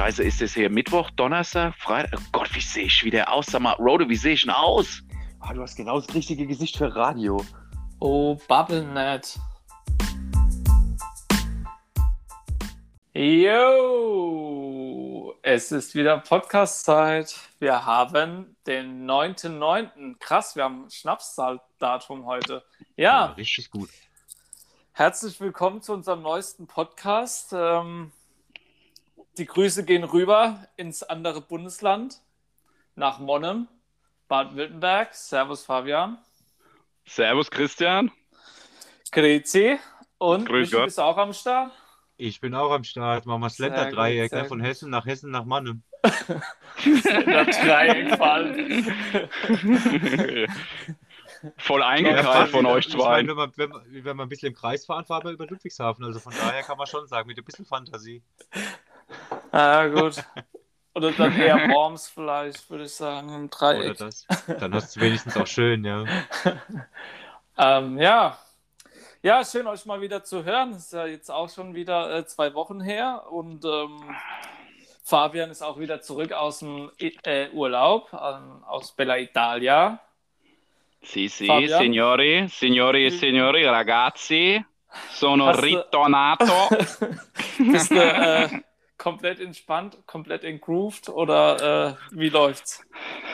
Scheiße, ist es hier Mittwoch, Donnerstag, Freitag? Oh Gott, wie sehe ich wieder aus? Sag mal, Rode, wie sehe ich denn aus? Ah, du hast genau das richtige Gesicht für Radio. Oh, Bubblenet. Yo, es ist wieder Podcast-Zeit. Wir haben den 9.9. Krass, wir haben Schnapsdatum heute. Ja. ja. Richtig gut. Herzlich willkommen zu unserem neuesten Podcast. Ähm, die Grüße gehen rüber ins andere Bundesland, nach Monnem, Baden-Württemberg. Servus Fabian. Servus Christian. Grüezi. Und Grüß Michi, bist du auch am Start? Ich bin auch am Start. Machen wir Slender-Dreieck ne? von Hessen nach Hessen nach Mannem. Slender-Dreieck fallen. Voll eingekreist von euch zwei. Wenn man, wenn, man, wenn man ein bisschen im Kreis fahren, fahren wir über Ludwigshafen. Also von daher kann man schon sagen, mit ein bisschen Fantasie. Ah, gut. Oder dann eher Worms vielleicht, würde ich sagen, im Dreieck. Oder das. Dann hast du wenigstens auch schön, ja. ähm, ja. Ja, schön euch mal wieder zu hören. Das ist ja jetzt auch schon wieder äh, zwei Wochen her und ähm, Fabian ist auch wieder zurück aus dem äh, Urlaub, ähm, aus Bella Italia. Sì, sì, Fabian? signori, signori e signori, ragazzi, sono Hast ritornato. Bist du äh, komplett entspannt, komplett engrooved oder äh, wie läuft's?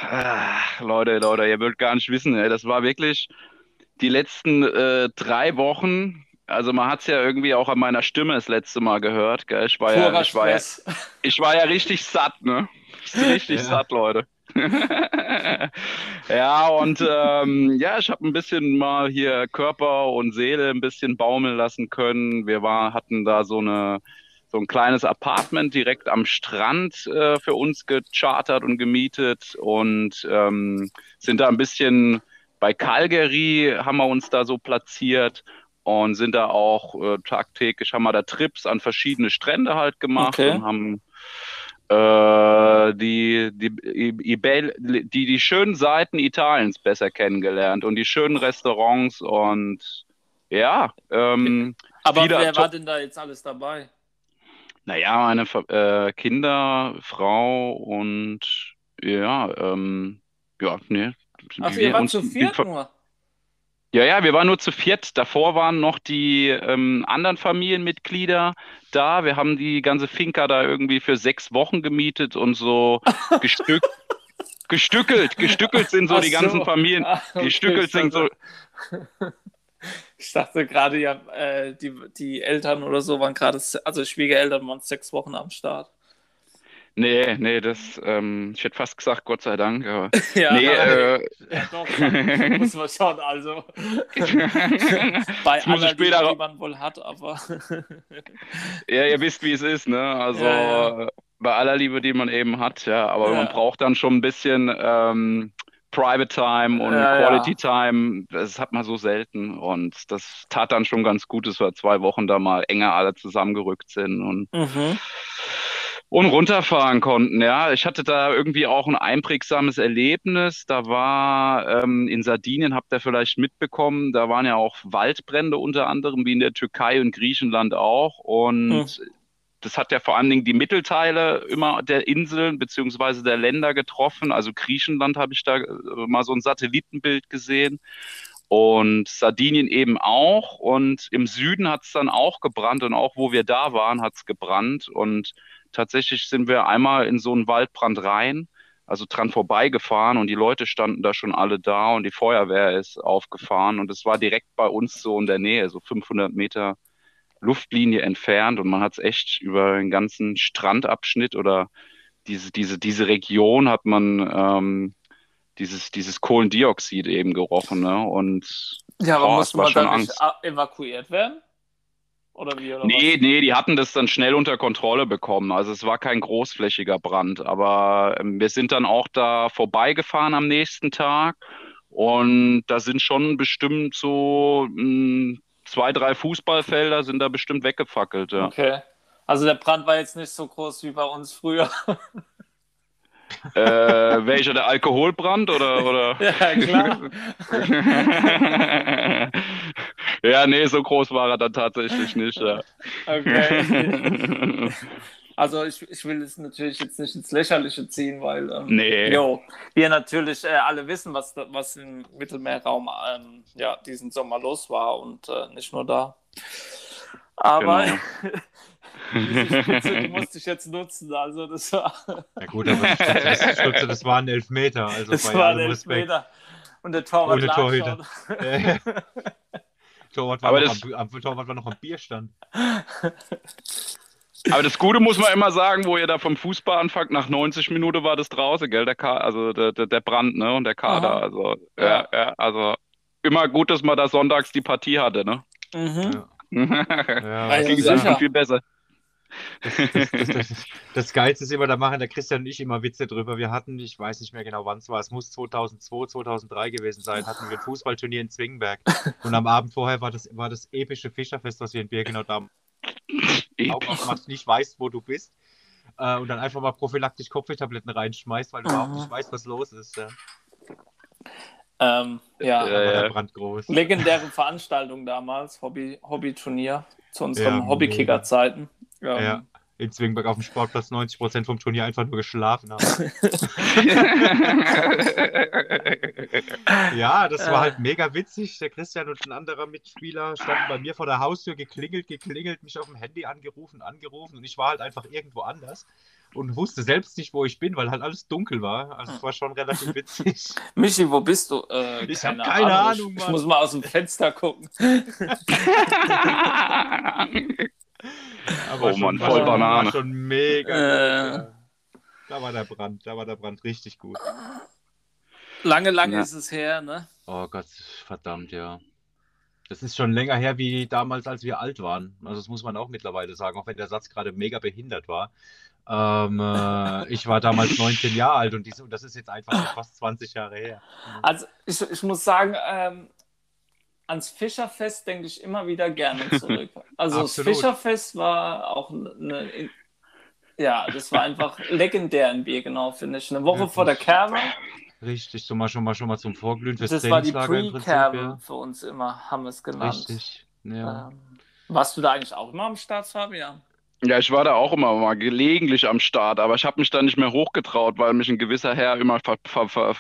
Ach, Leute, Leute, ihr wollt gar nicht wissen, ey, das war wirklich die letzten äh, drei Wochen. Also man hat es ja irgendwie auch an meiner Stimme das letzte Mal gehört. Gell? Ich, war ja, ich, war ja, ich war ja richtig satt, ne? Richtig ja. satt, Leute. ja, und ähm, ja, ich habe ein bisschen mal hier Körper und Seele ein bisschen baumeln lassen können. Wir war, hatten da so eine so ein kleines Apartment direkt am Strand äh, für uns gechartert und gemietet und ähm, sind da ein bisschen bei Calgary haben wir uns da so platziert und sind da auch äh, tagtäglich haben wir da Trips an verschiedene Strände halt gemacht okay. und haben äh, die, die, die, die, schönen Seiten Italiens besser kennengelernt und die schönen Restaurants und ja. Ähm, Aber wer war denn da jetzt alles dabei? Naja, meine äh, Kinder, Frau und ja, ähm, ja, nee. Ach, wir, ihr wart zu viert nur? Ja, ja, wir waren nur zu viert. Davor waren noch die ähm, anderen Familienmitglieder da. Wir haben die ganze Finca da irgendwie für sechs Wochen gemietet und so gestück, gestückelt. Gestückelt sind so Ach die ganzen Familien. Ach, okay, gestückelt sind so. Ich dachte gerade, ja, äh, die, die Eltern oder so waren gerade, also Schwiegereltern waren sechs Wochen am Start. Nee, nee, das, ähm, ich hätte fast gesagt, Gott sei Dank, aber. ja, nee, äh, ja, doch, muss man schauen, also. Bei aller Liebe, die man wohl hat, aber. ja, ihr wisst, wie es ist, ne? Also, ja, ja. bei aller Liebe, die man eben hat, ja, aber man braucht dann schon ein bisschen, ähm, Private Time und ja, Quality ja. Time, das hat man so selten. Und das tat dann schon ganz gut, dass wir zwei Wochen da mal enger alle zusammengerückt sind und, mhm. und runterfahren konnten. Ja, ich hatte da irgendwie auch ein einprägsames Erlebnis. Da war ähm, in Sardinien, habt ihr vielleicht mitbekommen, da waren ja auch Waldbrände unter anderem, wie in der Türkei und Griechenland auch. Und mhm das hat ja vor allen Dingen die Mittelteile immer der Inseln beziehungsweise der Länder getroffen. Also Griechenland habe ich da äh, mal so ein Satellitenbild gesehen und Sardinien eben auch. Und im Süden hat es dann auch gebrannt und auch wo wir da waren, hat es gebrannt. Und tatsächlich sind wir einmal in so einen Waldbrand rein, also dran vorbeigefahren und die Leute standen da schon alle da und die Feuerwehr ist aufgefahren und es war direkt bei uns so in der Nähe, so 500 Meter Luftlinie entfernt und man hat es echt über den ganzen Strandabschnitt oder diese, diese, diese Region hat man ähm, dieses, dieses Kohlendioxid eben gerochen. Ne? Und ja, aber boah, musste man dann nicht evakuiert werden? Oder wie? Oder nee, was? nee, die hatten das dann schnell unter Kontrolle bekommen. Also es war kein großflächiger Brand, aber ähm, wir sind dann auch da vorbeigefahren am nächsten Tag und da sind schon bestimmt so mh, hm, zwei, drei Fußballfelder sind da bestimmt weggefackelt. Ja. Okay. Also der Brand war jetzt nicht so groß wie bei uns früher. äh, welcher, der Alkoholbrand oder? oder? Ja, klar. ja, nee, so groß war er dann tatsächlich nicht. Ja. Okay. Also ich, ich will es natürlich jetzt nicht ins Lächerliche ziehen, weil ähm, nee. jo, wir natürlich äh, alle wissen, was, was im Mittelmeerraum ähm, ja, diesen Sommer los war und äh, nicht nur da. Aber genau. diese Spitze, die musste ich jetzt nutzen. Also das war. Ja gut, aber die Spitze, das waren elf Meter. Also das waren elf Meter. Und der Torwart Ohne Torhüter. Torwart war, noch am, am, Torwart war noch am Bierstand. Aber das Gute muss man immer sagen, wo ihr da vom Fußball anfangt, nach 90 Minuten war das draußen, gell, der Ka also der, der, der Brand, ne, und der Kader, Aha. also, ja, ja, also immer gut, dass man da sonntags die Partie hatte, ne? Mhm. Ja. ja, ja, ja viel besser. Das, das, das, das, Geilste ist immer, da machen der Christian und ich immer Witze drüber. Wir hatten, ich weiß nicht mehr genau wann es war, es muss 2002, 2003 gewesen sein, hatten wir ein Fußballturnier in Zwingenberg. Und am Abend vorher war das, war das epische Fischerfest, was wir in Birkenau da Augen aufmachst, nicht weißt, wo du bist. Äh, und dann einfach mal prophylaktisch Kopfwehtabletten reinschmeißt, weil du überhaupt nicht weißt, was los ist. Ja. Ähm, ja, äh, brandgroß. legendäre Veranstaltung damals, Hobby, Hobby-Turnier zu unseren ja, Hobbykicker-Zeiten. Ähm, ja, in Zwingberg auf dem Sportplatz 90% vom Turnier einfach nur geschlafen haben. ja, das war halt mega witzig. Der Christian und ein anderer Mitspieler standen bei mir vor der Haustür, geklingelt, geklingelt, mich auf dem Handy angerufen, angerufen und ich war halt einfach irgendwo anders und wusste selbst nicht, wo ich bin, weil halt alles dunkel war. Also es war schon relativ witzig. Michi, wo bist du? Äh, ich habe keine Ahnung. Ahnung ich, ich muss mal aus dem Fenster gucken. Aber oh Mann, voll Banane. War schon mega. Äh. Da war der Brand, da war der Brand richtig gut. Lange, lange ja. ist es her, ne? Oh Gott, verdammt, ja. Das ist schon länger her wie damals, als wir alt waren. Also das muss man auch mittlerweile sagen, auch wenn der Satz gerade mega behindert war. Ähm, äh, ich war damals 19 Jahre alt und, dies, und das ist jetzt einfach fast 20 Jahre her. Also ich, ich muss sagen, ähm, ans Fischerfest denke ich immer wieder gerne zurück. Also das Fischerfest war auch eine, ja, das war einfach legendär in Birkenau, finde ich. Eine Woche Wirklich? vor der Kerbe. Richtig, so mal schon mal schon mal zum Vorglühen fürs Das war die Pre-Kerbe ja. für uns immer, haben wir es genannt. Richtig, ja. Ähm, warst du da eigentlich auch immer am Start, Fabian? Ja, ich war da auch immer mal gelegentlich am Start, aber ich habe mich da nicht mehr hochgetraut, weil mich ein gewisser Herr immer ver ver ver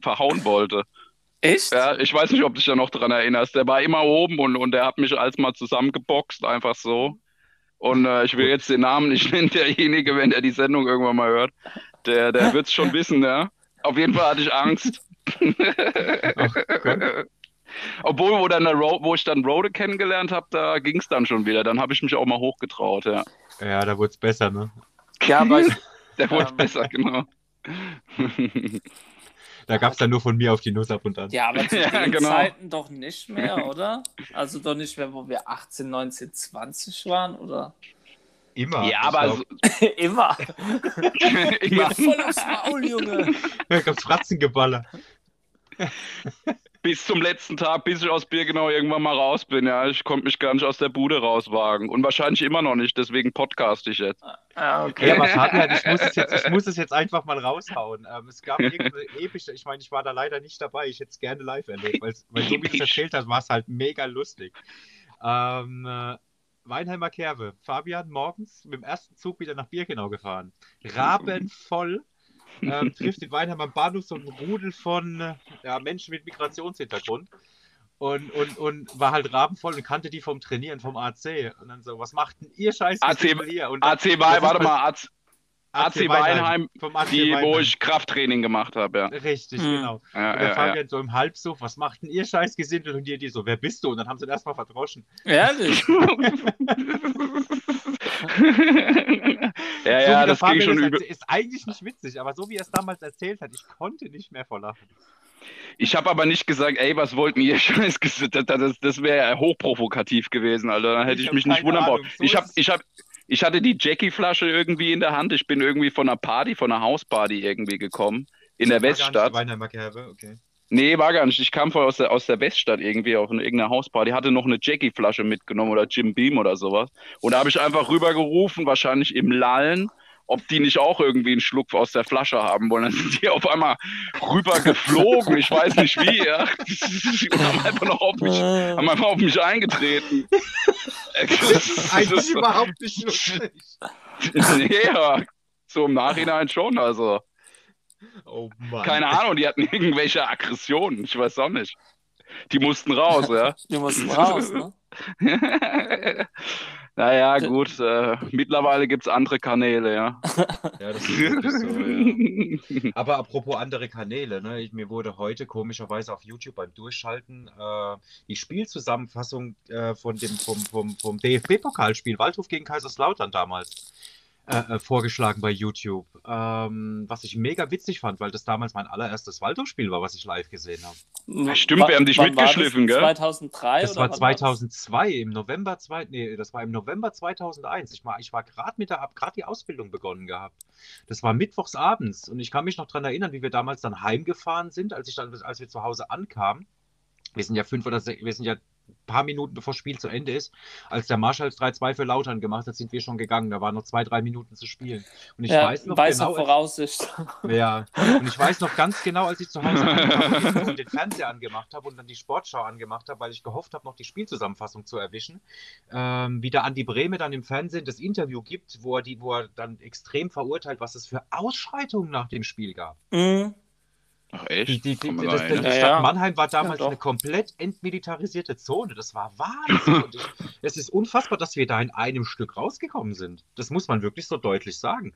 verhauen wollte. Echt? Ja, ich weiß nicht, ob du dich da noch dran erinnerst. Der war immer oben und, und der hat mich als mal zusammengeboxt, einfach so. Und äh, ich will jetzt den Namen nicht nennen, derjenige, wenn er die Sendung irgendwann mal hört. Der, der wird es schon wissen, ja. Auf jeden Fall hatte ich Angst. Obwohl, wo, dann Road, wo ich dann Rode kennengelernt habe, da ging es dann schon wieder. Dann habe ich mich auch mal hochgetraut, ja. Ja, da wurde es besser, ne? Ja, aber ich, Der wurde besser, genau. Da gab es dann nur von mir auf die Nuss ab und an. Ja, aber zu ja, den genau. Zeiten doch nicht mehr, oder? Also doch nicht mehr, wo wir 18, 19, 20 waren, oder? Immer. Ja, aber also, immer. immer. Voll aufs Maul, Junge. Da gab's Fratzengeballer bis zum letzten Tag, bis ich aus Birkenau irgendwann mal raus bin. Ja, ich konnte mich gar nicht aus der Bude rauswagen und wahrscheinlich immer noch nicht. Deswegen podcast ich jetzt. Ah, okay. Ja, was hat er? Ich muss es jetzt, ich muss es jetzt einfach mal raushauen. Ähm, es gab irgendeine epische. Ich meine, ich war da leider nicht dabei. Ich hätte es gerne live erlebt, weil, weil so wie du es erzählt hast, war es halt mega lustig. Ähm, äh, Weinheimer Kerbe. Fabian morgens mit dem ersten Zug wieder nach Birkenau gefahren. Rabenvoll ähm, trifft in Weinheim am Bahnhof so ein Rudel von ja, Menschen mit Migrationshintergrund und, und, und war halt rabenvoll und kannte die vom Trainieren, vom AC. Und dann so, was macht denn ihr Scheiß AC, hier? Und dann, AC warte mal, AC, AC, Weinheim, vom AC die, Weinheim. wo ich Krafttraining gemacht habe, ja. Richtig, hm. genau. Ja, und der ja, Fabian ja. so im Halbsuch, was macht denn ihr Scheiß Gesindel? Und die, die so, wer bist du? Und dann haben sie ihn erstmal verdroschen. Ehrlich? ja, so ja, das ging schon übel. Ist eigentlich nicht witzig, aber so wie er es damals erzählt hat, ich konnte nicht mehr vor Lachen. Ich habe aber nicht gesagt, ey, was wollten ihr Scheiß? Das, das, das wäre hochprovokativ gewesen, Alter. Dann hätte ich, ich mich nicht wundern brauchen. So ich, hab, ich, hab, ich hatte die Jackie-Flasche irgendwie in der Hand. Ich bin irgendwie von einer Party, von einer Hausparty irgendwie gekommen. In der Weststadt. Okay. Nee, war gar nicht. Ich kam vorher aus der, aus der Weststadt irgendwie auf eine, irgendeine Hausparty, hatte noch eine Jackie-Flasche mitgenommen oder Jim Beam oder sowas. Und da habe ich einfach rübergerufen, wahrscheinlich im Lallen. Ob die nicht auch irgendwie einen Schluck aus der Flasche haben wollen. Dann sind die auf einmal rüber geflogen, ich weiß nicht wie, ja. Und haben einfach noch auf mich, haben einfach auf mich eingetreten. Das ist eigentlich überhaupt nicht lustig. ja, so im Nachhinein schon, also. Oh Mann. Keine Ahnung, die hatten irgendwelche Aggressionen, ich weiß auch nicht. Die mussten raus, ja. Die mussten raus, ne? naja, gut. Äh, mittlerweile gibt es andere Kanäle, ja. Ja, das ist so, ja. Aber apropos andere Kanäle, ne? Ich, mir wurde heute komischerweise auf YouTube beim Durchschalten äh, die Spielzusammenfassung äh, von dem, vom, vom, vom DFB-Pokalspiel Waldhof gegen Kaiserslautern damals äh, äh, vorgeschlagen bei YouTube. Ähm, was ich mega witzig fand, weil das damals mein allererstes Waldorf-Spiel war, was ich live gesehen habe. Stimmt, wir haben dich mitgeschliffen, gell? 2003 Das war 2002, im November, zwei, nee, das war im November 2001. Ich war, ich war gerade mit der, gerade die Ausbildung begonnen gehabt. Das war mittwochs abends und ich kann mich noch daran erinnern, wie wir damals dann heimgefahren sind, als ich dann, als wir zu Hause ankamen. Wir sind ja fünf oder sechs, wir sind ja paar Minuten bevor das Spiel zu Ende ist, als der Marschall 3-2 für Lautern gemacht hat, sind wir schon gegangen. Da waren noch zwei, drei Minuten zu spielen. Und ich ja, weiß noch genau. Voraussicht. Ja, und ich weiß noch ganz genau, als ich zu Hause ankam und den Fernseher angemacht habe und dann die Sportschau angemacht habe, weil ich gehofft habe, noch die Spielzusammenfassung zu erwischen, ähm, wie der Andi Brehme dann im Fernsehen das Interview gibt, wo er, die, wo er dann extrem verurteilt, was es für Ausschreitungen nach dem Spiel gab. Mhm. Ach echt? Die, die, die, das, die? Ja, Stadt ja. Mannheim war damals Ja, eine komplett entmilitarisierte Zone. Das war Wahnsinn. Und ich, es ist unfassbar, dass wir da in einem Stück rausgekommen sind. Das muss man wirklich so deutlich sagen.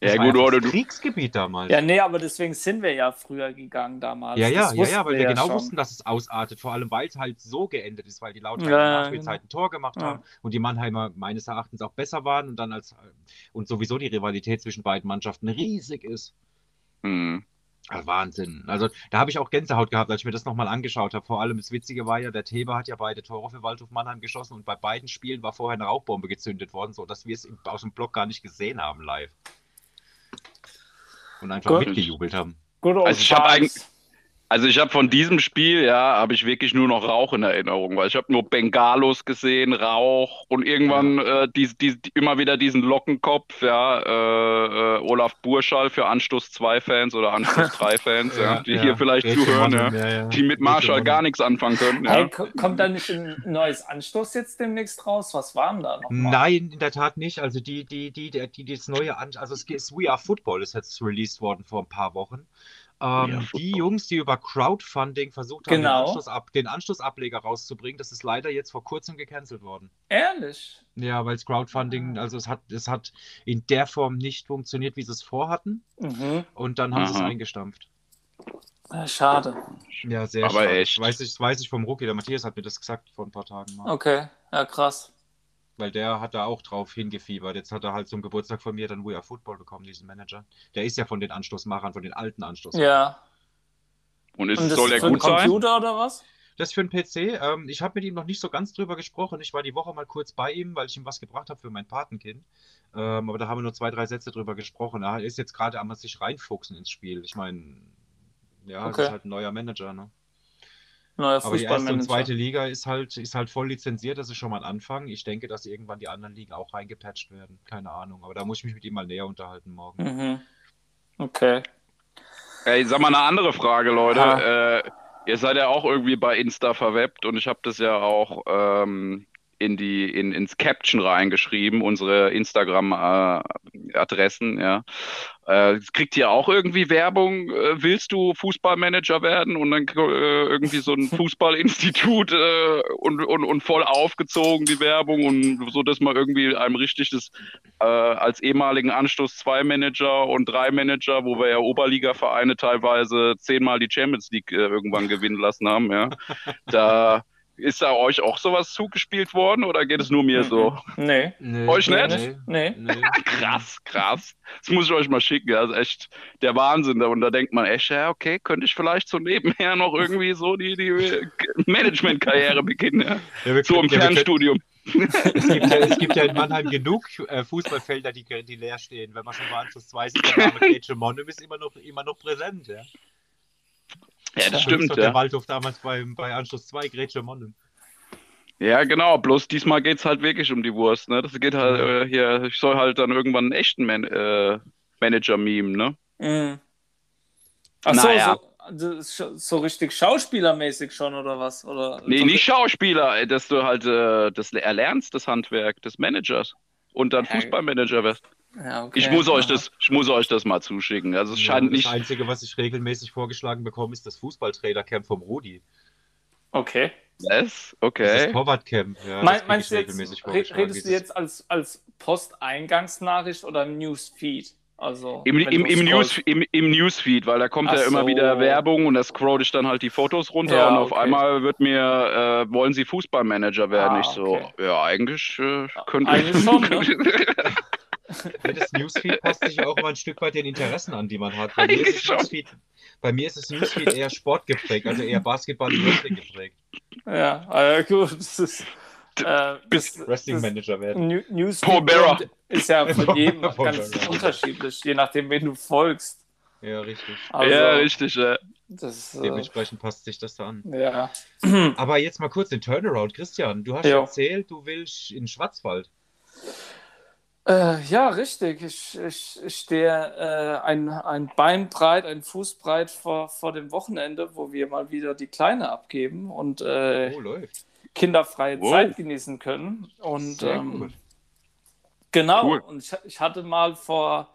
Das Ja, war gut, oder das du, Kriegsgebiet damals. Ja, nee, aber deswegen sind wir ja früher gegangen damals. Ja, ja, Das ja, ja, weil wir genau schon. wussten, dass es ausartet, vor allem weil es halt so geendet ist, weil die Lauter Ja, in der ja, Nachspielzeit ein Tor gemacht Ja. haben und die Mannheimer meines Erachtens auch besser waren und dann als und sowieso die Rivalität zwischen beiden Mannschaften riesig ist. hm. Ah, Wahnsinn. Also da habe ich auch Gänsehaut gehabt, als ich mir das nochmal angeschaut habe. Vor allem das Witzige war ja, der Theber hat ja beide Tore für Waldhof Mannheim geschossen und bei beiden Spielen war vorher eine Rauchbombe gezündet worden, sodass wir es im- aus dem Block gar nicht gesehen haben live. Und einfach Gut. mitgejubelt haben. Old Also ich hab times. eigentlich- Also ich habe von diesem Spiel, ja, habe ich wirklich nur noch Rauch in Erinnerung, weil ich habe nur Bengalos gesehen, Rauch und irgendwann äh, die, die, die, immer wieder diesen Lockenkopf, ja, äh, äh, Olaf Burschall für Anstoß 2 Fans oder Anstoß 3 Fans, ja, die hier vielleicht zuhören, ja, ja, ja. die mit Marshall gar nichts anfangen können. Hey, Ja. ko- kommt da nicht ein neues Anstoß jetzt demnächst raus? Was war denn da noch? mal? Nein, in der Tat nicht. Also die, die, die, die, die das neue, An also es ist We Are Football ist jetzt released worden vor ein paar Wochen. Ähm, Football. die Jungs, die über Crowdfunding versucht haben, Genau. den, Anschlussab den Anschlussableger rauszubringen, das ist leider jetzt vor kurzem gecancelt worden. Ehrlich? Ja, weil es Crowdfunding, also es hat, es hat in der Form nicht funktioniert, wie sie es vorhatten. Mhm. Und dann haben sie es Aha. eingestampft. Ja, schade. Ja, sehr Aber schade. echt. Das weiß, ich, weiß ich vom Rookie, der Matthias hat mir das gesagt vor ein paar Tagen mal. Okay, ja, krass. Weil der hat da auch drauf hingefiebert. Jetzt hat er halt zum Geburtstag von mir dann We Are Football bekommen, diesen Manager. Der ist ja von den Anstoßmachern, von den alten Anstoßmachern. Ja. Und ist, Und das soll ist der für einen gut sein? Computer oder was? Das ist für einen PC. Ähm, ich habe mit ihm noch nicht so ganz drüber gesprochen. Ich war die Woche mal kurz bei ihm, weil ich ihm was gebracht habe für mein Patenkind. Ähm, aber da haben wir nur zwei, drei Sätze drüber gesprochen. Er ist jetzt gerade am sich reinfuchsen ins Spiel. Ich meine, ja, es Okay. ist halt ein neuer Manager. Ne? Neuer Aber die erste und Fußballmanager. zweite Liga ist halt, ist halt voll lizenziert. Das ist schon mal ein Anfang. Ich denke, dass irgendwann die anderen Ligen auch reingepatcht werden. Keine Ahnung. Aber da muss ich mich mit ihm mal näher unterhalten morgen. Mhm. Okay. Ey, sag mal eine andere Frage, Leute. Ha. Äh, ihr seid ja auch irgendwie bei Insta verwebt und ich habe das ja auch ähm, in die, in, ins Caption reingeschrieben, unsere Instagram-Adressen, ja. Äh, kriegt ihr auch irgendwie Werbung? Äh, willst du Fußballmanager werden? Und dann äh, irgendwie so ein Fußballinstitut äh, und, und, und voll aufgezogen die Werbung und so, dass man irgendwie einem richtig das äh, als ehemaligen Anstoß zwei Manager und drei Manager, wo wir ja Oberliga-Vereine teilweise zehnmal die Champions League äh, irgendwann gewinnen lassen haben, ja. Da ist da euch auch sowas zugespielt worden oder geht es nur mir so? Nee. Nee, Euch nee, nicht? Nee. nee. Krass, krass. Das muss ich euch mal schicken. Das ist echt der Wahnsinn. Und da denkt man echt, ja, okay, könnte ich vielleicht so nebenher noch irgendwie so die, die Management-Karriere beginnen. Ja? Ja, So im ja, Fernstudium. Es gibt, ja, es gibt ja in Mannheim genug äh, Fußballfelder, die, die leer stehen. Wenn man schon bei Anschluss 2 sieht, der Name Monnem ist immer noch, immer noch präsent. Ja, Ja, das So stimmt, Der ja. Waldhof damals beim, bei Anschluss 2, Gretchen Monnem. Ja, genau. Bloß diesmal geht es halt wirklich um die Wurst. Ne? Das geht halt äh, hier. Ich soll halt dann irgendwann einen echten Man äh, Manager meme, ne? Mhm. Ach naja. so, so richtig schauspielermäßig schon oder was? Oder nee, nicht Schauspieler, dass du halt äh, das erlernst, das Handwerk des Managers und dann Fußballmanager wirst. Ja, okay. ich, muss euch das, ich muss euch das mal zuschicken. Also es ja, scheint das nicht. Das Einzige, was ich regelmäßig vorgeschlagen bekomme, ist das Fußballtrainercamp vom Rudi. Okay. Yes, okay. Das Torwartcamp. Ja, mein, meinst du jetzt, redest du jetzt als, als Posteingangznachricht oder Newsfeed? Also, Im, im, im, News, im, Im Newsfeed, weil da kommt Ach ja immer so. wieder Werbung und da scroll ich dann halt die Fotos runter ja, und auf okay. einmal wird mir, äh, wollen Sie Fußballmanager werden? Ah, ich so, okay. ja, eigentlich äh, könnte Eigentlich schon, ne? das Newsfeed passt sich auch mal ein Stück weit den Interessen an, die man hat. Bei mir, ist Newsfeed, bei mir ist das Newsfeed eher sportgeprägt, also eher Basketball und Wrestling geprägt. Ja, ah, gut. Das ist, äh, bis Wrestling Manager werden. Newsfeed ist ja von jedem ganz unterschiedlich, je nachdem, wen du folgst. Ja, richtig. Also, ja, richtig, ja. Das, äh, Dementsprechend passt sich das da an. Ja. Aber jetzt mal kurz den Turnaround. Christian, du hast jo. erzählt, du willst in Schwarzwald. Äh, ja, richtig. Ich, ich, ich stehe äh, ein, ein Bein breit, ein Fuß breit vor, vor dem Wochenende, wo wir mal wieder die Kleine abgeben und äh, oh, kinderfreie wow. Zeit genießen können. Und ähm, genau, cool. und ich, ich hatte mal vor,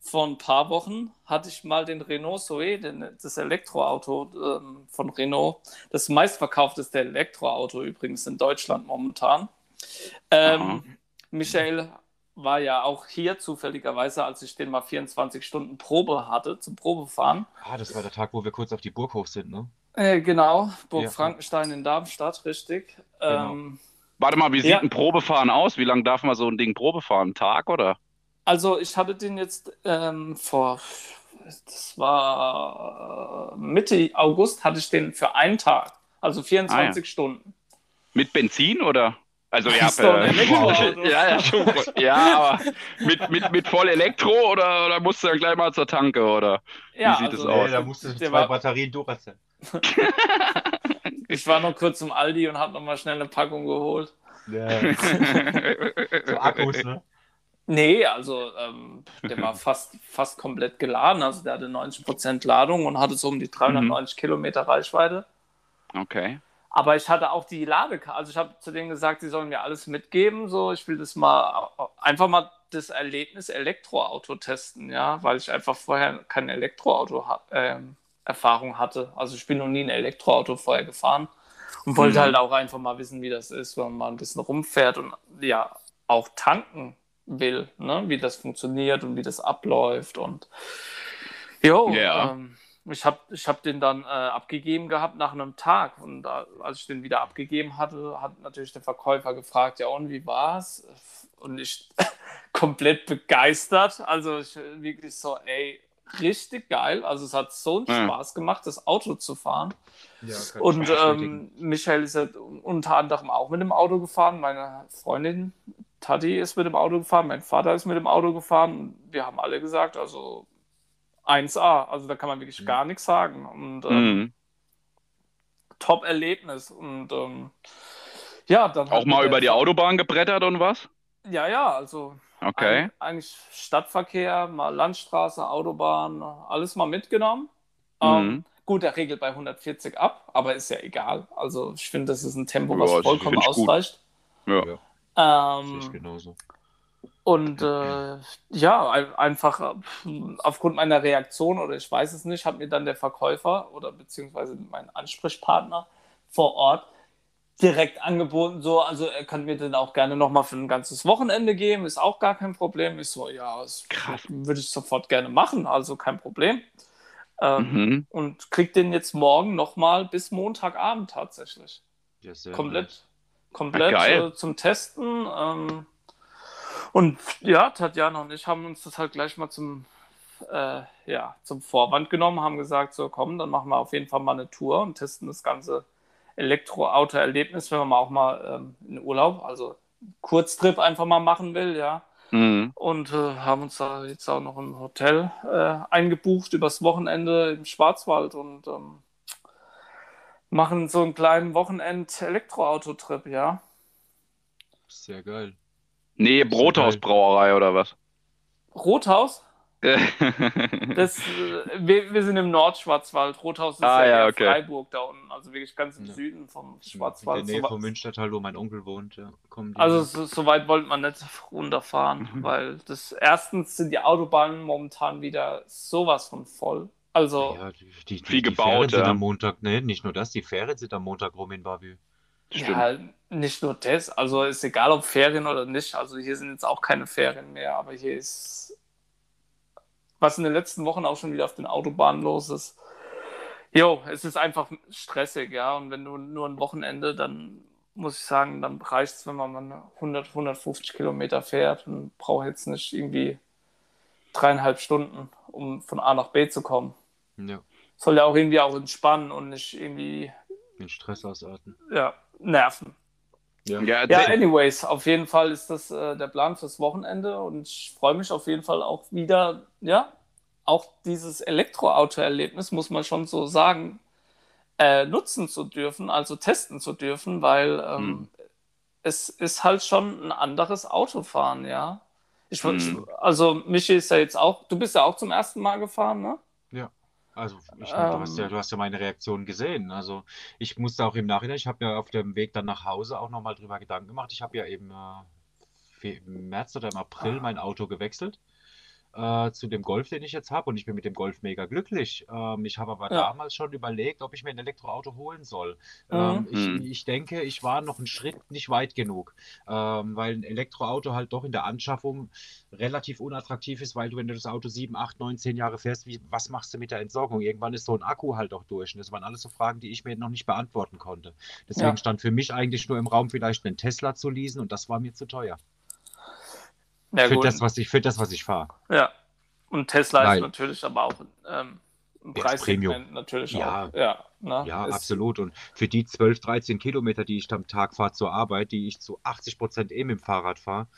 vor ein paar Wochen hatte ich mal den Renault Zoe, den, das Elektroauto ähm, von Renault, das meistverkaufteste Elektroauto übrigens in Deutschland momentan. Ähm, Michael war ja auch hier zufälligerweise, als ich den mal 24 Stunden Probe hatte, zum Probefahren. Ah, das war der Tag, wo wir kurz auf die Burghof sind, ne? Äh, genau, Burg ja. Frankenstein in Darmstadt, richtig. Genau. Ähm, Warte mal, wie sieht ja. ein Probefahren aus? Wie lange darf man so ein Ding Probefahren? Ein Tag oder? Also ich hatte den jetzt ähm, vor, das war Mitte August, hatte ich den für einen Tag, also 24 ah, ja. Stunden. Mit Benzin oder? Also ja, äh, ja, ja, schon, ja, aber mit, mit, mit voll Elektro oder, oder musst du dann gleich mal zur Tanke oder ja, wie sieht also, es aus? Nee, da musst du zwei war... Batterien Duracell. ich war noch kurz zum Aldi und habe noch mal schnell eine Packung geholt. Ja. so Akkus, ne? Nee, also ähm, der war fast, fast komplett geladen. Also der hatte 90% Ladung und hatte so um die 390 mhm. Kilometer Reichweite. Okay. Aber ich hatte auch die Ladekarte, also ich habe zu denen gesagt, sie sollen mir alles mitgeben, so ich will das mal einfach mal das Erlebnis Elektroauto testen, ja, weil ich einfach vorher keine Elektroauto äh, Erfahrung hatte. Also ich bin noch nie ein Elektroauto vorher gefahren und wollte mhm. halt auch einfach mal wissen, wie das ist, wenn man mal ein bisschen rumfährt und ja auch tanken will, ne? wie das funktioniert und wie das abläuft und jo, yeah. ähm, ich habe ich hab den dann äh, abgegeben gehabt nach einem Tag. Und äh, als ich den wieder abgegeben hatte, hat natürlich der Verkäufer gefragt, ja und wie war's? Und ich komplett begeistert. Also ich wirklich so, ey, richtig geil. Also es hat so einen ja. Spaß gemacht, das Auto zu fahren. Ja, und ähm, Michael ist ja unter anderem auch mit dem Auto gefahren. Meine Freundin Tati ist mit dem Auto gefahren, mein Vater ist mit dem Auto gefahren. Wir haben alle gesagt, also 1A. Also da kann man wirklich mhm. gar nichts sagen. Und ähm, mhm. Top-Erlebnis. Und ähm, ja, dann. Auch mal über die Autobahn gebrettert und was? Ja, ja, also. Okay. Ein, eigentlich Stadtverkehr, mal Landstraße, Autobahn, alles mal mitgenommen. Ähm, mhm. Ähm, gut, der regelt bei 140 ab, aber ist ja egal. Also ich finde, das ist ein Tempo, was ja, vollkommen ausreicht. Gut. Ja. Ähm, ich genauso. Und äh, ja, einfach äh, aufgrund meiner Reaktion oder ich weiß es nicht, hat mir dann der Verkäufer oder beziehungsweise mein Ansprechpartner vor Ort direkt angeboten, so, also er kann mir den auch gerne nochmal für ein ganzes Wochenende geben, ist auch gar kein Problem. Ich so, ja, das würde ich sofort gerne machen, also kein Problem. Ähm, mhm. Und krieg den jetzt morgen nochmal bis Montagabend tatsächlich. Ja, komplett nice. komplett äh, zum Testen. Ähm, und ja, Tatjana und ich haben uns das halt gleich mal zum, äh, ja, zum Vorwand genommen, haben gesagt, so komm, dann machen wir auf jeden Fall mal eine Tour und testen das ganze Elektroauto-Erlebnis, wenn man auch mal ähm, in Urlaub, also Kurztrip einfach mal machen will, ja. Mhm. Und äh, haben uns da jetzt auch noch ein Hotel äh, eingebucht übers Wochenende im Schwarzwald und ähm, machen so einen kleinen Wochenend-Elektroautotrip, ja. Sehr geil. Nee, Brothausbrauerei oder was? Rothaus? das, äh, wir, wir, sind im Nordschwarzwald. Rothaus ist ah, ja, ja okay. Freiburg da unten, also wirklich ganz im ja. Süden vom Schwarzwald. In der Nähe so vom Münstertal, wo mein Onkel wohnt. Ja, also so, so, weit wollte man nicht runterfahren, mhm. weil das erstens sind die Autobahnen momentan wieder sowas von voll. Also ja, die, die, viel die, gebaut. sind am Montag, ne, nicht nur das, die Fähren sind am Montag rum in Bavü. Ja, nicht nur das. Also ist egal, ob Ferien oder nicht. Also hier sind jetzt auch keine Ferien mehr, aber hier ist was in den letzten Wochen auch schon wieder auf den Autobahnen los ist. Jo, es ist einfach stressig, ja. Und wenn du nur ein Wochenende, dann muss ich sagen, dann reicht es, wenn man 100, 150 Kilometer fährt und braucht jetzt nicht irgendwie dreieinhalb Stunden, um von A nach B zu kommen. Ja. Soll ja auch irgendwie auch entspannen und nicht irgendwie. Den Stress ausarten. Ja, nerven. Ja. ja, ja, anyways, auf jeden Fall ist das äh, der Plan fürs Wochenende und ich freue mich auf jeden Fall auch wieder, ja, auch dieses Elektroauto-Erlebnis, muss man schon so sagen, äh, nutzen zu dürfen, also testen zu dürfen, weil ähm, hm. es ist halt schon ein anderes Autofahren, ja. Ich, hm. also Michi ist ja jetzt auch, du bist ja auch zum ersten Mal gefahren, ne? Ja. Also ich, ähm, du, hast ja, du hast ja meine Reaktion gesehen. Also ich musste auch im Nachhinein, ich habe ja auf dem Weg dann nach Hause auch nochmal drüber Gedanken gemacht. Ich habe ja eben äh, im März oder im April mein Auto gewechselt äh, zu dem Golf, den ich jetzt habe. Und ich bin mit dem Golf mega glücklich. Ähm, ich habe aber ja. damals schon überlegt, ob ich mir ein Elektroauto holen soll. Mhm. Ähm, ich, hm. ich, denke, ich war noch einen Schritt nicht weit genug, ähm, weil ein Elektroauto halt doch in der Anschaffung relativ unattraktiv ist, weil du, wenn du das Auto sieben, acht, neun, zehn Jahre fährst, wie, was machst du mit der Entsorgung? Irgendwann ist so ein Akku halt auch durch. Und das waren alles so Fragen, die ich mir noch nicht beantworten konnte. Deswegen ja. stand für mich eigentlich nur im Raum, vielleicht einen Tesla zu leasen und das war mir zu teuer. Ja, für, das, was ich, für das, was ich fahre. Ja. Und Tesla Nein. ist natürlich aber auch ähm, ein Preissegment natürlich ja. auch. Ja, ne? ja absolut. Und für die 12, 13 Kilometer, die ich am Tag fahre zur Arbeit, die ich zu 80 Prozent eben im Fahrrad fahre,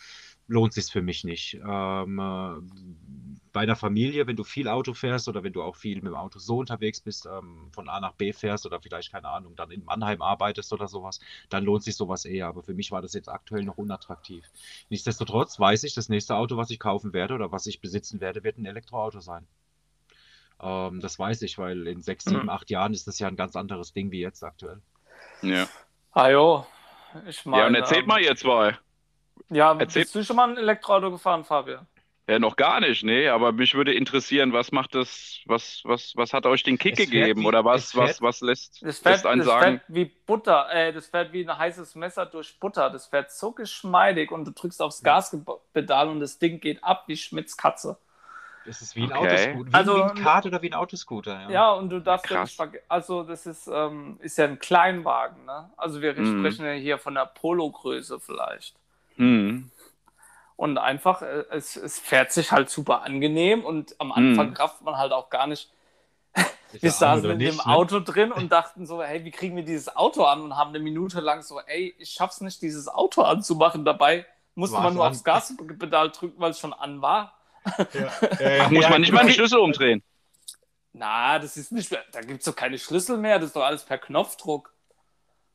lohnt sich für mich nicht. Ähm, äh, bei einer Familie, wenn du viel Auto fährst oder wenn du auch viel mit dem Auto so unterwegs bist, ähm, von A nach B fährst oder vielleicht, keine Ahnung, dann in Mannheim arbeitest oder sowas, dann lohnt sich sowas eher. Aber für mich war das jetzt aktuell noch unattraktiv. Nichtsdestotrotz weiß ich, das nächste Auto, was ich kaufen werde oder was ich besitzen werde, wird ein Elektroauto sein. Ähm, das weiß ich, weil in sechs, sieben, mhm. acht Jahren ist das ja ein ganz anderes Ding wie jetzt aktuell. Ja. Ah jo, ich meine. Ja, und erzählt ähm, mal ihr zwei. Ja, Erzähl bist du schon mal ein Elektroauto gefahren, Fabian? Ja, noch gar nicht, nee, aber mich würde interessieren, was macht das, was, was, was hat euch den Kick es gegeben wie, oder was, was, was lässt, das fährt, lässt einen das sagen? Fährt wie Butter, äh, das fährt wie ein heißes Messer durch Butter, das fährt so geschmeidig und du drückst aufs Gaspedal und das Ding geht ab wie Schmitz Katze. Das ist wie ein okay. Autoscooter, wie, also, wie ein Kart oder wie ein Autoscooter. Ja, ja und du darfst ja nicht also das ist, ähm, ist ja ein Kleinwagen, ne? Also wir mm. sprechen ja hier von der Polo-Größe vielleicht. Mhm. Und einfach, äh, es, es fährt sich halt super angenehm und am Anfang mm. rafft man halt auch gar nicht. wir saßen in dem ne? Auto drin und dachten so, hey, wie kriegen wir dieses Auto an? Und haben eine Minute lang so, ey, ich schaff's nicht, dieses Auto anzumachen. Dabei musste War's man nur an. aufs Gaspedal drücken, weil es schon an war. Ja. Ja, Ach, muss man nicht mal den Schlüssel umdrehen? Na, das ist nicht mehr, da gibt es doch keine Schlüssel mehr, das ist doch alles per Knopfdruck.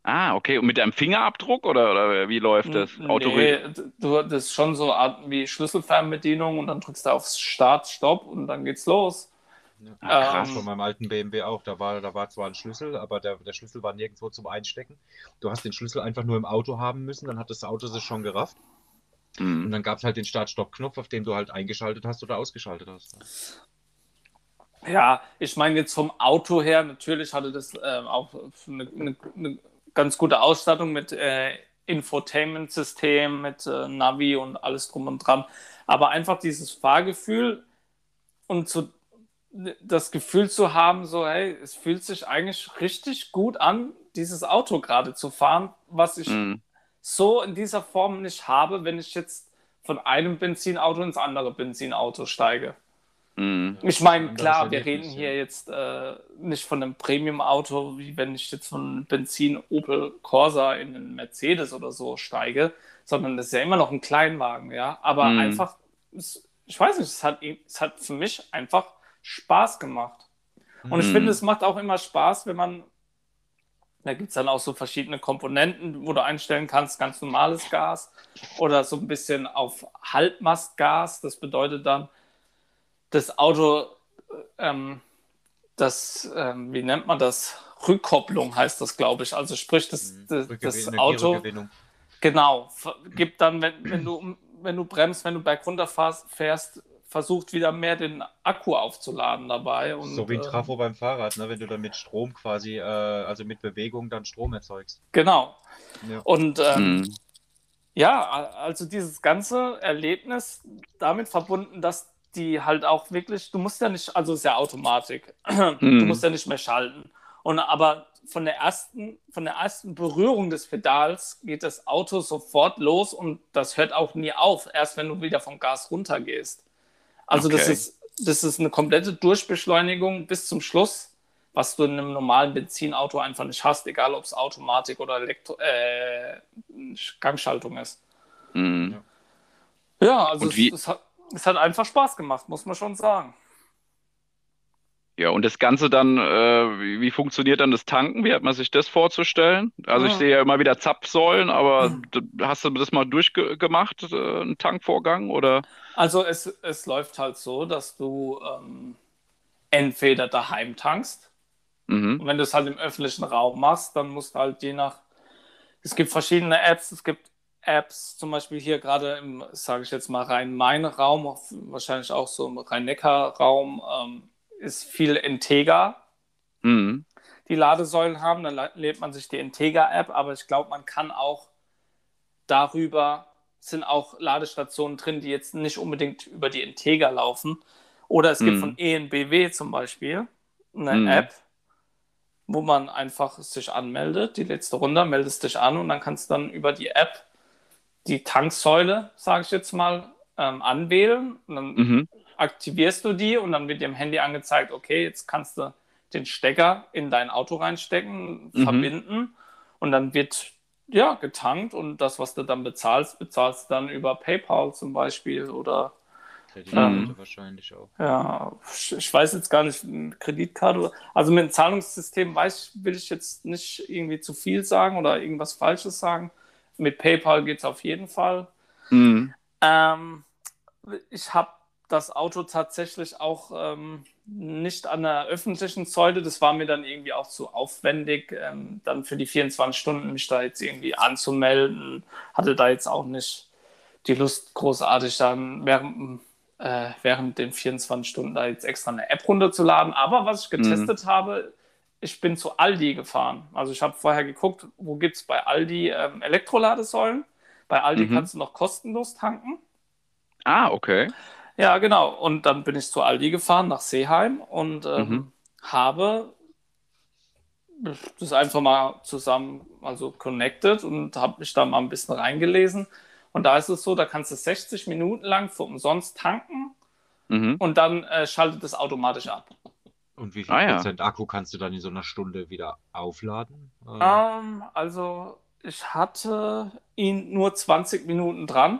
Ah, okay. Und mit deinem Fingerabdruck oder, oder wie läuft das? Nee, du, das ist schon so Art wie Schlüsselfernbedienung und dann drückst du auf Start, Stopp und dann geht's los. Ja, ah, krass, ähm, von meinem alten BMW auch. Da war, da war zwar ein Schlüssel, aber der, der Schlüssel war nirgendwo zum Einstecken. Du hast den Schlüssel einfach nur im Auto haben müssen, dann hat das Auto sich schon gerafft. Mhm. Und dann gab es halt den Start-Stopp-Knopf, auf dem du halt eingeschaltet hast oder ausgeschaltet hast. Ja, ich meine jetzt vom Auto her, natürlich hatte das äh, auch eine, eine, eine ganz gute Ausstattung mit äh, Infotainment-System, mit äh, Navi und alles drum und dran. Aber einfach dieses Fahrgefühl und zu, das Gefühl zu haben, so, hey, es fühlt sich eigentlich richtig gut an, dieses Auto gerade zu fahren, was ich mhm. so in dieser Form nicht habe, wenn ich jetzt von einem Benzinauto ins andere Benzinauto steige. Mhm. Ich meine, klar, wir reden hier jetzt äh, nicht von einem Premium-Auto, wie wenn ich jetzt von Benzin Opel Corsa in einen Mercedes oder so steige, sondern das ist ja immer noch ein Kleinwagen, ja. Aber mhm. einfach, ich weiß nicht, es hat, es hat für mich einfach Spaß gemacht. Und mhm. ich finde, es macht auch immer Spaß, wenn man Da gibt es dann auch so verschiedene Komponenten, wo du einstellen kannst, ganz normales Gas oder so ein bisschen auf Halbmastgas. Das bedeutet dann, das Auto, ähm, das, ähm, wie nennt man das? Rückkopplung heißt das, glaube ich. Also sprich, das, mhm. das, das Auto. Genau, gibt dann, wenn, wenn, du, wenn du bremst, wenn du bergunter fährst, versucht wieder mehr den Akku aufzuladen dabei. Und, so wie ein äh, Trafo äh, beim Fahrrad, ne? wenn du dann mit Strom quasi, äh, also mit Bewegung dann Strom erzeugst. Genau. Ja. Und ähm, mhm. ja, also dieses ganze Erlebnis damit verbunden, dass die halt auch wirklich, du musst ja nicht, also ist ja Automatik, mhm. du musst ja nicht mehr schalten. Und aber von der ersten, von der ersten Berührung des Pedals geht das Auto sofort los und das hört auch nie auf, erst wenn du wieder vom Gas runtergehst. Also okay. das, ist, das ist eine komplette Durchbeschleunigung bis zum Schluss, was du in einem normalen Benzinauto einfach nicht hast, egal ob es Automatik oder Elektro äh, Gangschaltung ist. Mhm. Ja, also es, es, hat, es hat einfach Spaß gemacht, muss man schon sagen. Ja, und das Ganze dann, äh, wie, wie, funktioniert dann das Tanken? Wie hat man sich das vorzustellen? Also ja. ich sehe ja immer wieder Zapfsäulen, aber mhm. hast du das mal durchgemacht, äh, einen Tankvorgang? Oder? Also es, es läuft halt so, dass du ähm, entweder daheim tankst. Mhm. Und wenn du es halt im öffentlichen Raum machst, dann musst du halt je nach. Es gibt verschiedene Apps, es gibt Apps, zum Beispiel hier gerade im, sage ich jetzt mal, Rhein-Main-Raum, wahrscheinlich auch so im Rhein-Neckar-Raum. Ähm, ist viel Integra. Mhm. Die Ladesäulen haben, dann lädt man sich die Integra-App, aber ich glaube, man kann auch darüber, sind auch Ladestationen drin, die jetzt nicht unbedingt über die Integra laufen. Oder es gibt mhm. von ENBW zum Beispiel eine mhm. App, wo man einfach sich anmeldet, die letzte Runde, meldest dich an und dann kannst du dann über die App die Tanksäule, sage ich jetzt mal, ähm, anwählen. Und dann mhm aktivierst du die und dann wird dir im Handy angezeigt, okay, jetzt kannst du den Stecker in dein Auto reinstecken, mhm. verbinden und dann wird ja getankt und das, was du dann bezahlst, bezahlst du dann über PayPal zum Beispiel oder Kreditkarte ähm, wahrscheinlich auch. Ja, ich weiß jetzt gar nicht, Kreditkarte. Also mit dem Zahlungssystem weiß ich, will ich jetzt nicht irgendwie zu viel sagen oder irgendwas Falsches sagen. Mit PayPal geht es auf jeden Fall. Mhm. Ähm, ich habe das Auto tatsächlich auch ähm, nicht an der öffentlichen Säule. Das war mir dann irgendwie auch zu aufwendig, ähm, dann für die 24 Stunden mich da jetzt irgendwie anzumelden. Hatte da jetzt auch nicht die Lust, großartig dann während, äh, während den 24 Stunden da jetzt extra eine App runterzuladen. Aber was ich getestet mhm. habe, ich bin zu Aldi gefahren. Also ich habe vorher geguckt, wo gibt es bei Aldi ähm, Elektroladesäulen. Bei Aldi mhm. kannst du noch kostenlos tanken. Ah, okay. Ja, genau. Und dann bin ich zu Aldi gefahren nach Seeheim und ähm, mhm. habe das einfach mal zusammen, also connected und habe mich da mal ein bisschen reingelesen. Und da ist es so, da kannst du 60 Minuten lang für umsonst tanken mhm. und dann äh, schaltet es automatisch ab. Und wie viel ah, Prozent ja. Akku kannst du dann in so einer Stunde wieder aufladen? Ähm, also ich hatte ihn nur 20 Minuten dran.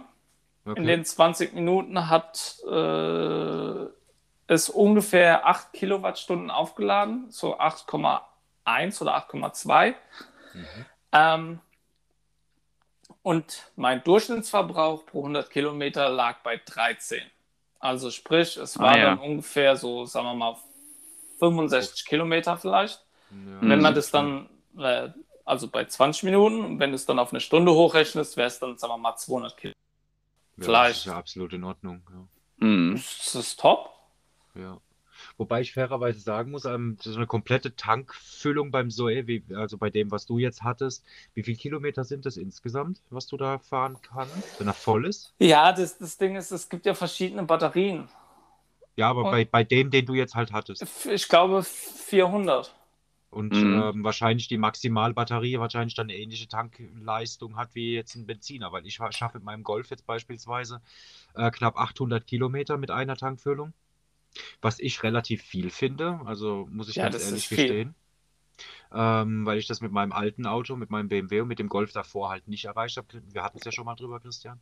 Okay. In den 20 Minuten hat äh, es ungefähr 8 Kilowattstunden aufgeladen, so 8,1 oder 8,2. Mhm. Ähm, und mein Durchschnittsverbrauch pro 100 Kilometer lag bei 13. Also sprich, es war ah, ja. dann ungefähr so, sagen wir mal, 65 Kilometer vielleicht. Ja, wenn man das dann, äh, also bei 20 Minuten, wenn du es dann auf eine Stunde hochrechnest, wäre es dann, sagen wir mal, 200 Kilometer. Vielleicht. Das ist ja absolut in Ordnung. Ja. Mhm. Das ist top. Ja. Wobei ich fairerweise sagen muss, ähm, so eine komplette Tankfüllung beim Zoe, wie, also bei dem, was du jetzt hattest, wie viele Kilometer sind das insgesamt, was du da fahren kannst, wenn er voll ist? Ja, das, das Ding ist, es gibt ja verschiedene Batterien. Ja, aber bei, bei dem, den du jetzt halt hattest. Ich glaube 400. Und mhm. ähm, wahrscheinlich die Maximalbatterie wahrscheinlich dann eine ähnliche Tankleistung hat wie jetzt ein Benziner, weil ich schaffe mit meinem Golf jetzt beispielsweise äh, knapp 800 Kilometer mit einer Tankfüllung, was ich relativ viel finde, also muss ich ja, ganz ehrlich gestehen. Ähm, weil ich das mit meinem alten Auto, mit meinem BMW und mit dem Golf davor halt nicht erreicht habe. Wir hatten es ja schon mal drüber, Christian.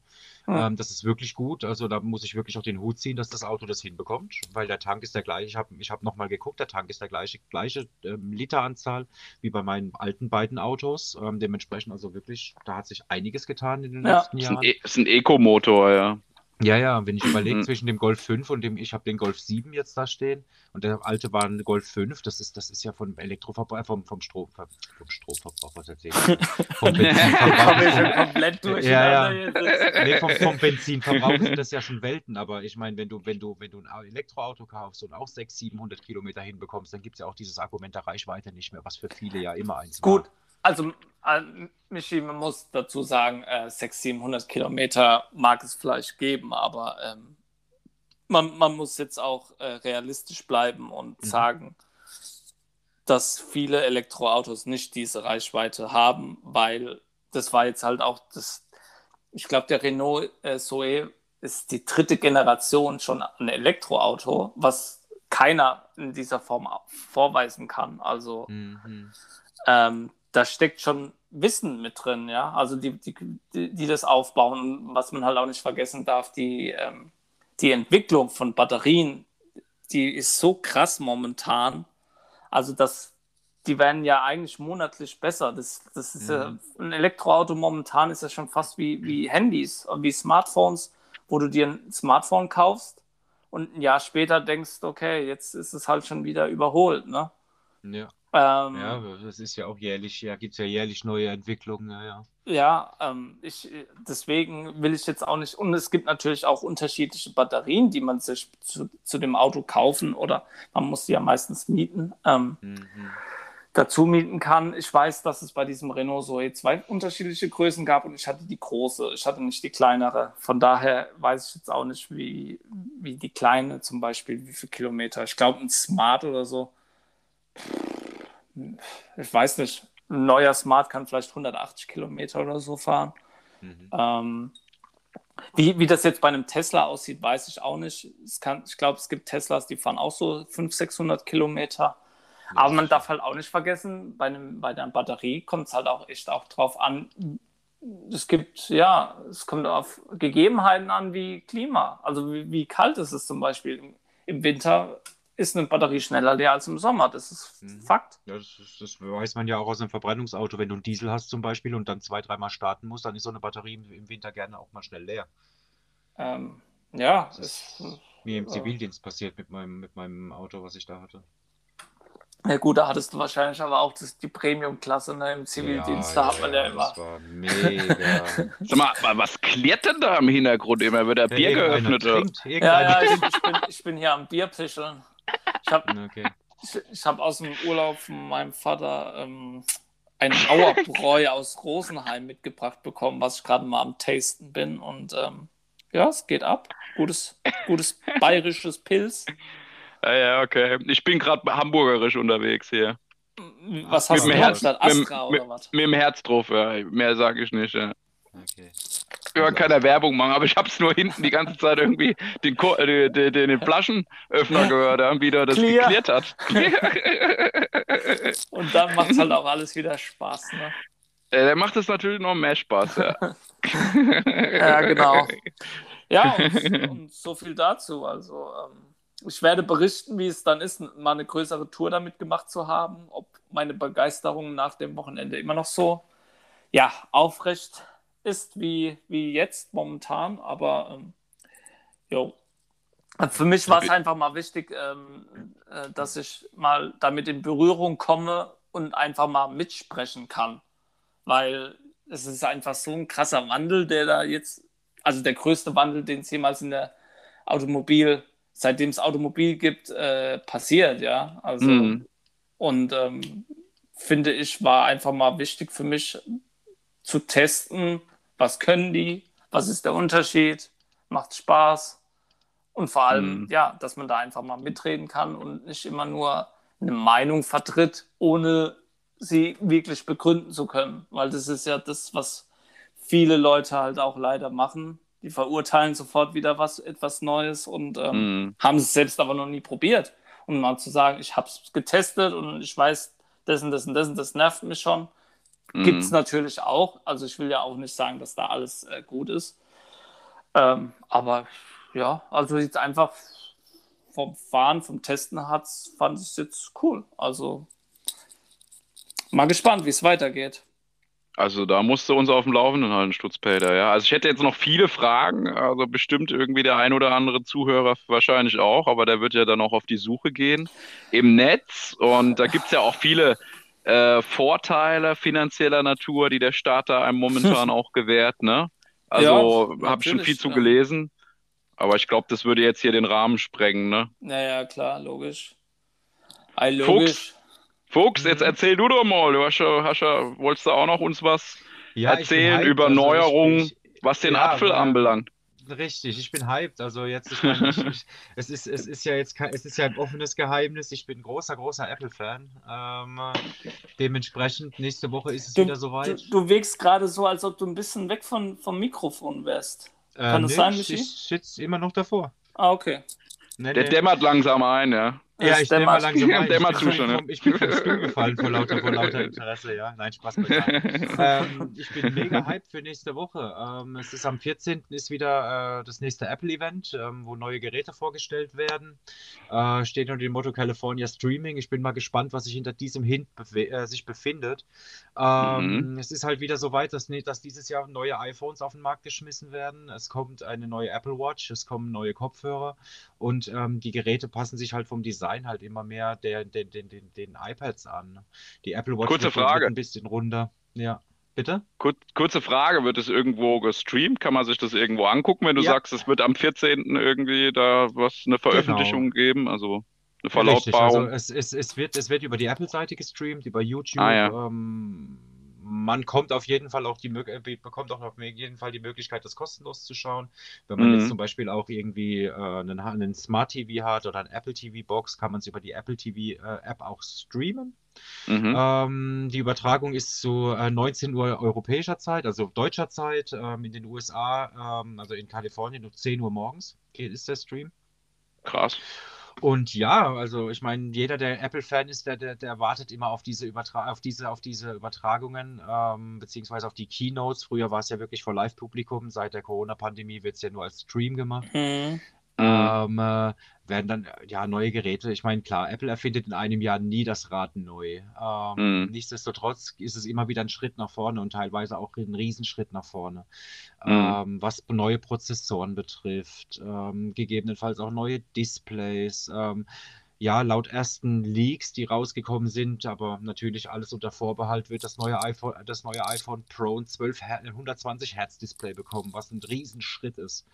Ja. Ähm, das ist wirklich gut. Also da muss ich wirklich auch den Hut ziehen, dass das Auto das hinbekommt, weil der Tank ist der gleiche. Ich habe ich hab nochmal geguckt, der Tank ist der gleiche, gleiche ähm, Literanzahl wie bei meinen alten beiden Autos. Ähm, dementsprechend also wirklich, da hat sich einiges getan in den ja. letzten Jahren. Es ist ein Eco-Motor, ja. Ja, ja, wenn ich überlege mhm. zwischen dem Golf 5 und dem, ich habe den Golf 7 jetzt da stehen und der alte war ein Golf 5, das ist, das ist ja vom Elektroverbrauch, äh, vom, vom Strom, vom Stromverbrauch, was erzählt Vom Benzinverbrauch. komplett durch. Ja, ja. Nee, vom, vom Benzinverbrauch sind das ja schon Welten, aber ich meine, wenn du, wenn du, wenn du ein Elektroauto kaufst und auch 600, 700 Kilometer hinbekommst, dann gibt es ja auch dieses Argument der Reichweite nicht mehr, was für viele ja immer eins Gut. war. Also, äh, Michi, man muss dazu sagen, äh, 600, 700 Kilometer mag es vielleicht geben, aber ähm, man, man muss jetzt auch äh, realistisch bleiben und mhm. sagen, dass viele Elektroautos nicht diese Reichweite haben, weil das war jetzt halt auch das, ich glaube, der Renault äh, Zoe ist die dritte Generation schon ein Elektroauto, was keiner in dieser Form vorweisen kann. Also mhm. ähm, da steckt schon Wissen mit drin, ja. Also die, die, die das aufbauen. Was man halt auch nicht vergessen darf, die, ähm, die Entwicklung von Batterien, die ist so krass momentan. Also das, die werden ja eigentlich monatlich besser. Das, das ist ja, ein Elektroauto momentan ist ja schon fast wie, wie Handys, wie Smartphones, wo du dir ein Smartphone kaufst und ein Jahr später denkst, okay, jetzt ist es halt schon wieder überholt, ne? Ja. Ähm, ja, das ist ja auch jährlich, ja, gibt es ja jährlich neue Entwicklungen, ja, ja. Ja, ähm, ich, deswegen will ich jetzt auch nicht, und es gibt natürlich auch unterschiedliche Batterien, die man sich zu, zu dem Auto kaufen oder man muss sie ja meistens mieten, ähm, mhm. dazu mieten kann. Ich weiß, dass es bei diesem Renault Zoe zwei unterschiedliche Größen gab und ich hatte die große, ich hatte nicht die kleinere. Von daher weiß ich jetzt auch nicht, wie, wie die kleine zum Beispiel, wie viele Kilometer. Ich glaube, ein Smart oder so ich weiß nicht, ein neuer Smart kann vielleicht 180 Kilometer oder so fahren. Mhm. Ähm, wie, wie das jetzt bei einem Tesla aussieht, weiß ich auch nicht. Kann, ich glaube, es gibt Teslas, die fahren auch so 500, 600 Kilometer. Ja, Aber man darf halt auch nicht vergessen, bei, einem, bei der Batterie kommt es halt auch echt auch drauf an. Es gibt, ja, es kommt auf Gegebenheiten an wie Klima. Also wie, wie kalt ist es zum Beispiel. Im, im Winter ist eine Batterie schneller leer als im Sommer. Das ist mhm. Fakt. Ja, das, das, weiß man ja auch aus einem Verbrennungsauto. Wenn du einen Diesel hast zum Beispiel und dann zwei, dreimal starten musst, dann ist so eine Batterie im Winter gerne auch mal schnell leer. Ähm, ja. Das ist wie im Zivildienst passiert mit meinem, mit meinem Auto, was ich da hatte. Ja gut, da hattest du wahrscheinlich aber auch das, die Premium-Klasse ne, im Zivildienst, ja, da hat man ja, ja immer. Das war mega. Sag mal, was klärt denn da im Hintergrund immer? Wird der Bier geöffnet? ja, ja, ich, ich, bin, ich bin hier am Bierpischeln. Ich habe okay. ich, ich hab aus dem Urlaub von meinem Vater ähm, ein Auerbräu aus Rosenheim mitgebracht bekommen, was ich gerade mal am Tasten bin. Und ähm, ja, es geht ab. Gutes, gutes bayerisches Pilz. Ja, ja, okay. Ich bin gerade hamburgerisch unterwegs hier. Was hast mit du Herz, Astra mit, oder was? Mit, dem Herz drauf, ja. Mehr sage ich nicht, ja. Okay. Ich will keine Werbung machen, aber ich habe es nur hinten die ganze Zeit irgendwie den, äh, den, den, Flaschenöffner gehört, irgendwie der das Clear. geklärt hat. Und dann macht halt auch alles wieder Spaß, ne? Ja, der macht es natürlich noch mehr Spaß, ja. ja, genau. Ja, und, und, so viel dazu. Also, ähm, ich werde berichten, wie es dann ist, mal eine größere Tour damit gemacht zu haben, ob meine Begeisterung nach dem Wochenende immer noch so ja, aufrecht ist wie, wie jetzt momentan. Aber ähm, jo. für mich war es einfach mal wichtig, ähm, äh, dass ich mal damit in Berührung komme und einfach mal mitsprechen kann. Weil es ist einfach so ein krasser Wandel, der da jetzt, also der größte Wandel, den es jemals in der Automobil- seitdem es Automobil gibt, äh, passiert, ja. Also mhm. und ähm, finde ich, war einfach mal wichtig für mich zu testen, was können die, was ist der Unterschied, macht Spaß und vor allem, mhm. ja, dass man da einfach mal mitreden kann und nicht immer nur eine Meinung vertritt, ohne sie wirklich begründen zu können, weil das ist ja das, was viele Leute halt auch leider machen, die verurteilen sofort wieder was, etwas Neues und ähm, mm. haben es selbst aber noch nie probiert. Um mal zu sagen, ich habe es getestet und ich weiß, das und das und das und das nervt mich schon. Mhm. Gibt es natürlich auch. Also ich will ja auch nicht sagen, dass da alles äh, gut ist. Ähm, aber ja, also jetzt einfach vom Fahren, vom Testen hat's, fand ich es jetzt cool. Also mal gespannt, wie es weitergeht. Also da musst du uns auf dem Laufenden halten, Stutzpeter, ja. Also ich hätte jetzt noch viele Fragen, also bestimmt irgendwie der ein oder andere Zuhörer wahrscheinlich auch, aber der wird ja dann auch auf die Suche gehen im Netz und da gibt es ja auch viele äh, Vorteile finanzieller Natur, die der Staat da einem momentan auch gewährt, ne? Also ja, habe ich schon viel zu ja. gelesen, aber ich glaube, das würde jetzt hier den Rahmen sprengen, ne? Naja, klar, logisch. Ei, logisch. Fuchs, Fuchs, jetzt mhm. erzähl du doch mal. Du hast ja, hast ja, wolltest du auch noch uns was ja, erzählen über also Neuerungen, was den ja, Apfel anbelangt? Richtig, ich bin hyped. Also jetzt, ich meine, ich, ich, es, ist, es ist ja jetzt es ist ja ein offenes Geheimnis. Ich bin großer, großer Apple-Fan. Ähm, dementsprechend, nächste Woche ist es du, wieder soweit. Du, du wirkst gerade so, als ob du ein bisschen weg von, vom Mikrofon wärst. Kann äh, das sein, Michi? Ich sitze immer noch davor. Ah, okay. Nee, Der nee. dämmert langsam ein, ja. Ja, ich nehme mal langsam ein. Ich, bin schon, vom, ich bin vom Stuhl gefallen vor lauter, vor lauter Interesse, ja. Nein, Spaß ähm, ich bin mega hyped für nächste Woche. Ähm, es ist am 14. ist wieder äh, das nächste Apple-Event, ähm, wo neue Geräte vorgestellt werden. Äh, steht unter dem Motto California Streaming. Ich bin mal gespannt, was sich hinter diesem Hint befe äh, sich befindet. Ähm, mhm. Es ist halt wieder so weit, dass, dass dieses Jahr neue iPhones auf den Markt geschmissen werden. Es kommt eine neue Apple Watch, es kommen neue Kopfhörer und ähm, die Geräte passen sich halt vom Design Design halt immer mehr der, den, den, den, den iPads an. Die Apple Watch Kurze Frage. ein bisschen runder. Ja. Bitte? Kur kurze Frage, wird es irgendwo gestreamt? Kann man sich das irgendwo angucken, wenn du ja. sagst, es wird am 14. irgendwie da was, eine Veröffentlichung genau. geben? Also eine Verlautbarung? Richtig, also es, es, es, wird, es wird über die Apple-Seite gestreamt, über YouTube. Ah, ja. ähm, man kommt auf jeden Fall auch die äh, bekommt auch auf jeden Fall die Möglichkeit, das kostenlos zu schauen. Wenn man mhm. jetzt zum Beispiel auch irgendwie äh, einen, einen, Smart TV hat oder ein Apple TV Box, kann man es über die Apple TV äh, App auch streamen. Mhm. Ähm, die Übertragung ist zu äh, 19 Uhr europäischer Zeit, also deutscher Zeit, ähm, in den USA, ähm, also in Kalifornien um 10 Uhr morgens ist der Stream. Krass. Und ja, also ich meine, jeder, der Apple-Fan ist, der, der, der, wartet immer auf diese, Übertra auf diese, auf diese Übertragungen, ähm, beziehungsweise auf die Keynotes. Früher war es ja wirklich vor Live-Publikum, seit der Corona-Pandemie wird es ja nur als Stream gemacht. Mhm. Ähm, äh, werden dann ja neue Geräte. Ich meine, klar, Apple erfindet in einem Jahr nie das Rad neu. Ähm, mhm. Nichtsdestotrotz ist es immer wieder ein Schritt nach vorne und teilweise auch ein Riesenschritt nach vorne. Mhm. Ähm, was neue Prozessoren betrifft, ähm, gegebenenfalls auch neue Displays. Ja, laut ersten Leaks, die rausgekommen sind, aber natürlich alles unter Vorbehalt, wird das neue iPhone, das neue iPhone Pro ein 12 Her 120 Hertz Display bekommen, was ein Riesenschritt ist.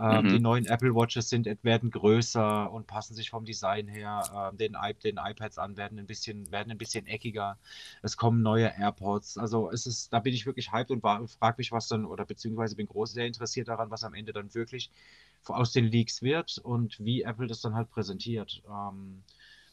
Ähm, mhm. Die neuen Apple Watches sind, werden größer und passen sich vom Design her äh, den, den iPads an, werden ein bisschen, werden ein bisschen eckiger. Es kommen neue AirPods. Also es ist, da bin ich wirklich hyped und frage mich, was dann, oder beziehungsweise bin groß sehr interessiert daran, was am Ende dann wirklich aus den Leaks wird und wie Apple das dann halt präsentiert. Ähm,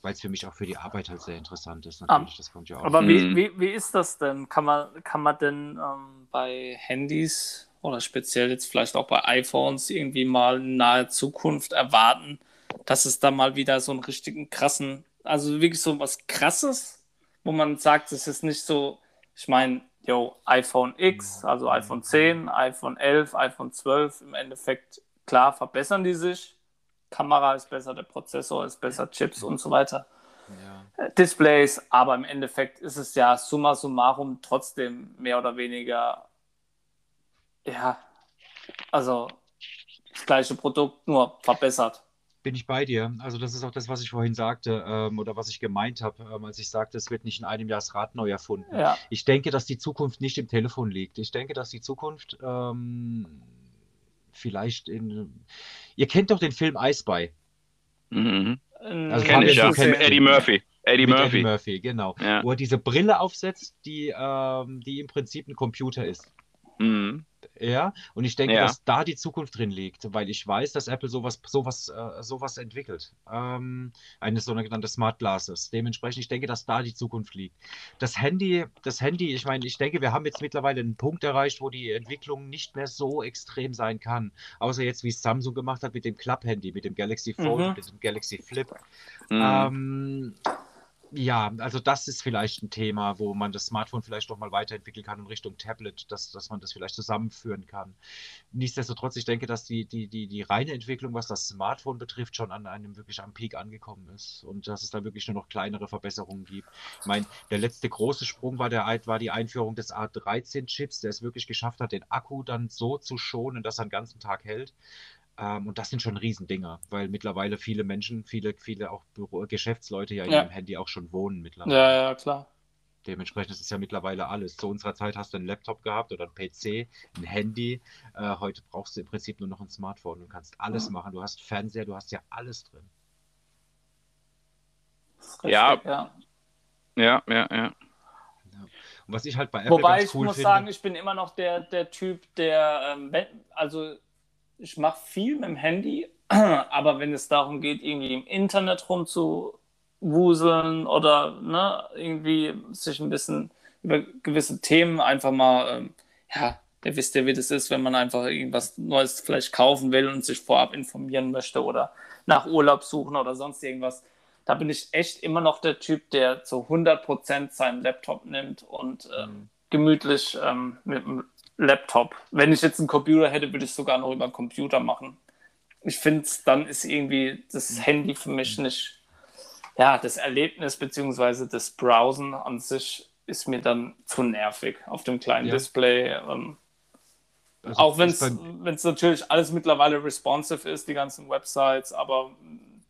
weil es für mich auch für die Arbeit halt sehr interessant ist. Natürlich, um, das kommt ja auch. Aber wie, mhm. wie, wie ist das denn? Kann man, kann man denn ähm, bei Handys oder speziell jetzt vielleicht auch bei iPhones irgendwie mal in naher Zukunft erwarten, dass es da mal wieder so einen richtigen krassen, also wirklich so was krasses, wo man sagt, es ist nicht so, ich meine, yo, iPhone X, also iPhone 10, iPhone 11, iPhone 12, im Endeffekt Klar verbessern die sich. Kamera ist besser, der Prozessor ist besser, Chips und so weiter. Ja. Äh, Displays, aber im Endeffekt ist es ja summa summarum trotzdem mehr oder weniger, ja, also das gleiche Produkt, nur verbessert. Bin ich bei dir. Also das ist auch das, was ich vorhin sagte ähm, oder was ich gemeint habe, ähm, als ich sagte, es wird nicht in einem Jahr das Rad neu erfunden. Ja. Ich denke, dass die Zukunft nicht im Telefon liegt. Ich denke, dass die Zukunft ähm, vielleicht in. Ihr kennt doch den Film I Spy. Mhm. Also Kenn ich, ja. Eddie Murphy. Eddie Murphy. Eddie Murphy, genau. Ja. Wo er diese Brille aufsetzt, die, ähm, die im Prinzip ein Computer ist. Mhm. Ja, und ich denke, ja. dass da die Zukunft drin liegt, weil ich weiß, dass Apple sowas, sowas, äh, sowas entwickelt. Ähm, eine sogenannte Smart Glasses. Dementsprechend, ich denke, dass da die Zukunft liegt. Das Handy, das Handy, ich meine, ich denke, wir haben jetzt mittlerweile einen Punkt erreicht, wo die Entwicklung nicht mehr so extrem sein kann. Außer jetzt, wie es Samsung gemacht hat mit dem Club-Handy, mit dem Galaxy Fold, mhm. mit dem Galaxy Flip. Mhm. Ähm, Ja, also das ist vielleicht ein Thema, wo man das Smartphone vielleicht noch mal weiterentwickeln kann in Richtung Tablet, dass, dass man das vielleicht zusammenführen kann. Nichtsdestotrotz, ich denke, dass die, die, die, die reine Entwicklung, was das Smartphone betrifft, schon an einem wirklich am Peak angekommen ist und dass es da wirklich nur noch kleinere Verbesserungen gibt. Ich meine, der letzte große Sprung war, der, war die Einführung des A13-Chips, der es wirklich geschafft hat, den Akku dann so zu schonen, dass er den ganzen Tag hält. Ähm, und das sind schon Riesendinger, weil mittlerweile viele Menschen, viele, viele auch Büro Geschäftsleute ja in ja. ihrem Handy auch schon wohnen mittlerweile. Ja, ja, klar. Dementsprechend ist es ja mittlerweile alles. Zu unserer Zeit hast du einen Laptop gehabt oder ein PC, ein Handy. Äh, heute brauchst du im Prinzip nur noch ein Smartphone. Du kannst alles mhm. machen. Du hast Fernseher, du hast ja alles drin. Richtig, ja. ja. Ja, ja, ja. Und was ich halt bei Apple Wobei ganz cool ich muss finde, sagen, ich bin immer noch der, der Typ, der, ähm, also ich mache viel mit dem Handy, aber wenn es darum geht, irgendwie im Internet rumzuwuseln oder ne, irgendwie sich ein bisschen über gewisse Themen einfach mal, ähm, ja, ihr wisst ja, wie das ist, wenn man einfach irgendwas Neues vielleicht kaufen will und sich vorab informieren möchte oder nach Urlaub suchen oder sonst irgendwas. Da bin ich echt immer noch der Typ, der zu 100% seinen Laptop nimmt und ähm, mhm. gemütlich ähm, mit dem Laptop. Wenn ich jetzt einen Computer hätte, würde ich es sogar noch über einen Computer machen. Ich finde, dann ist irgendwie das mhm. Handy für mich nicht, ja, das Erlebnis bzw. das Browsen an sich ist mir dann zu nervig auf dem kleinen ja. Display. Ähm, also auch wenn es natürlich alles mittlerweile responsive ist, die ganzen Websites, aber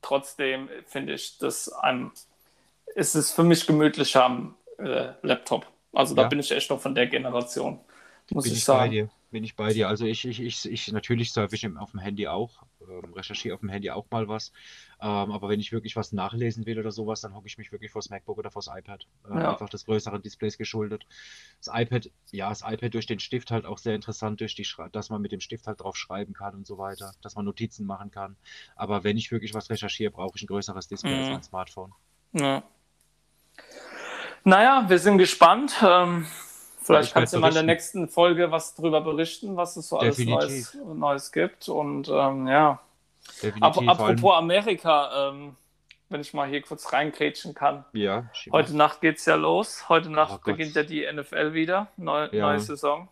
trotzdem finde ich, dass einem, ist es für mich gemütlicher am äh, Laptop. Also da ja. bin ich echt noch von der Generation muss bin ich, ich sagen. Bei dir. Bin ich bei dir. Also ich, ich, ich, ich natürlich surfe auf dem Handy auch, ähm, recherchiere auf dem Handy auch mal was. Ähm, aber wenn ich wirklich was nachlesen will oder sowas, dann hocke ich mich wirklich vors MacBook oder vors iPad. Äh, ja. Einfach des größeren Displays geschuldet. Das iPad, ja, das iPad durch den Stift halt auch sehr interessant, durch die dass man mit dem Stift halt drauf schreiben kann und so weiter, dass man Notizen machen kann. Aber wenn ich wirklich was recherchiere, brauche ich ein größeres Display mhm. als ein Smartphone. Ja. Naja, wir sind gespannt. Ähm, Vielleicht kannst du mal in der nächsten Folge was darüber berichten, was es so alles Neues, Neues, gibt. Und ähm, ja. Ap apropos Amerika, ähm, wenn ich mal hier kurz reingrätschen kann. Ja. Heute Nacht geht es ja los. Heute oh Nacht oh beginnt ja die NFL wieder. Neu, ja. Neue Saison.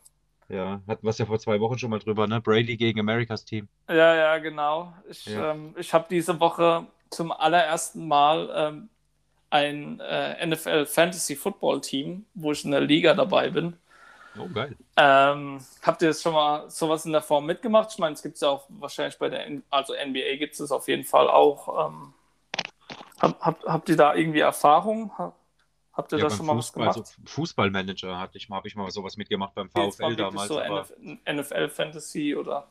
Ja, hatten wir es ja vor zwei Wochen schon mal drüber, ne? Brady gegen Amerikas Team. Ja, ja, genau. Ich, ja. Ähm, ich habe diese Woche zum allerersten Mal ähm, ein äh, NFL Fantasy Football Team, wo ich in der Liga dabei bin. Oh, geil. Ähm, habt ihr das schon mal sowas in der Form mitgemacht? Ich meine, es gibt es ja auch wahrscheinlich bei der, N also NBA gibt es auf jeden Fall auch. Ähm, hab, hab, habt ihr da irgendwie Erfahrung? Habt ihr ja, da schon mal Fußball, was gemacht? So Fußballmanager hatte ich mal, habe ich mal sowas mitgemacht beim VfL damals. So NFL Fantasy oder?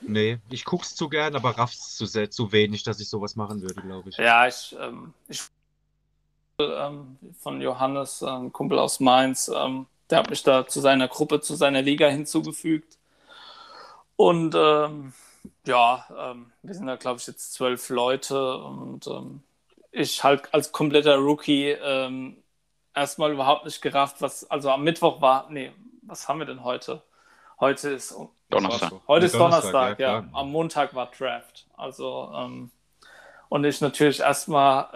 Nee, ich guck's zu gern, aber raff's zu, sehr, zu wenig, dass ich sowas machen würde, glaube ich. Ja, ich, ähm, ich ähm, von Johannes, ein Kumpel aus Mainz. Ähm, der hat mich da zu seiner Gruppe, zu seiner Liga hinzugefügt. Und ähm, ja, ähm, wir sind da, glaube ich, jetzt zwölf Leute und ähm, ich halt als kompletter Rookie ähm, erstmal überhaupt nicht gerafft, was, also am Mittwoch war, nee, was haben wir denn heute? Heute ist Donnerstag. Heute ist Donnerstag, Donnerstag ja. ja. Am Montag war Draft. Also, und ich natürlich erstmal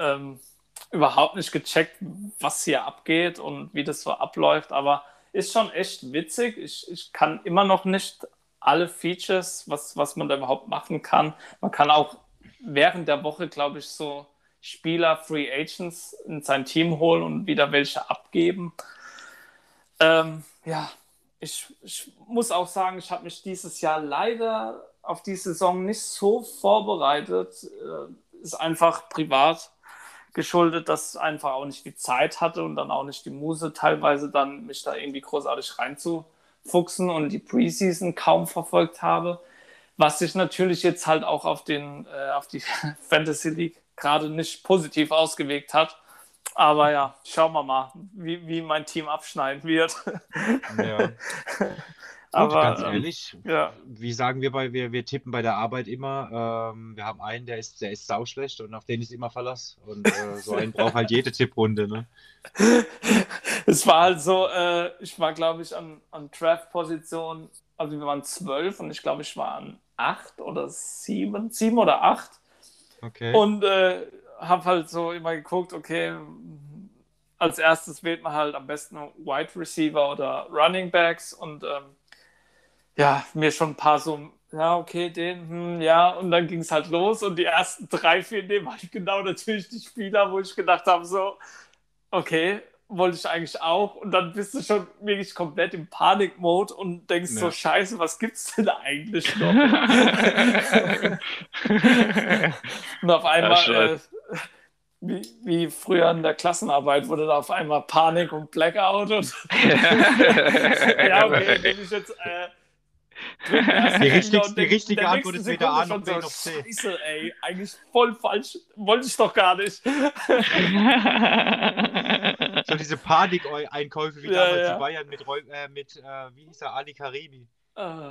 überhaupt nicht gecheckt, was hier abgeht und wie das so abläuft, aber ist schon echt witzig. Ich, ich kann immer noch nicht alle Features, was, was man da überhaupt machen kann. Man kann auch während der Woche, glaube ich, so Spieler, Free Agents in sein Team holen und wieder welche abgeben. Ähm, ja, ich, ich muss auch sagen, ich habe mich dieses Jahr leider auf die Saison nicht so vorbereitet. Äh, ist einfach privat geschuldet, dass ich einfach auch nicht die Zeit hatte und dann auch nicht die Muse, teilweise dann mich da irgendwie großartig reinzufuchsen und die Preseason kaum verfolgt habe. Was sich natürlich jetzt halt auch auf, den, äh, auf die Fantasy League gerade nicht positiv ausgewirkt hat. Aber ja, schauen wir mal, wie, wie mein Team abschneiden wird. Ja. Aber, ganz ähm, ehrlich, ja. wie sagen wir bei, wir, wir tippen bei der Arbeit immer, ähm, wir haben einen, der ist, der ist sauschlecht und auf den ist immer Verlass. Und äh, so einen braucht halt jede Tipprunde, ne? Es war halt so, äh, ich war, glaube ich, an, an Draft-Position, also wir waren zwölf und ich glaube, ich war an acht oder sieben, sieben oder acht. Okay. Und äh, habe halt so immer geguckt, okay, als erstes wählt man halt am besten Wide Receiver oder Running Backs und ähm, ja, mir schon ein paar so, ja, okay, den, hm, ja, und dann ging es halt los und die ersten drei, vier nehmen halt genau natürlich die Spieler, wo ich gedacht habe, so, okay, wollte ich eigentlich auch. Und dann bist du schon wirklich komplett im Panik-Mode und denkst ja. so, scheiße, was gibt's denn eigentlich noch? und auf einmal, äh, wie, wie früher in der Klassenarbeit, wurde da auf einmal Panik und Blackout und ja, okay, wenn ich jetzt äh, die, richtig, die richtige Antwort ist weder A noch B noch C. Scheiße, ey, eigentlich voll falsch. Wollte ich doch gar nicht. so diese Panik-Einkäufe wie ja, damals ja. in Bayern mit, äh, mit äh, wie hieß er, Ali Karimi. Äh.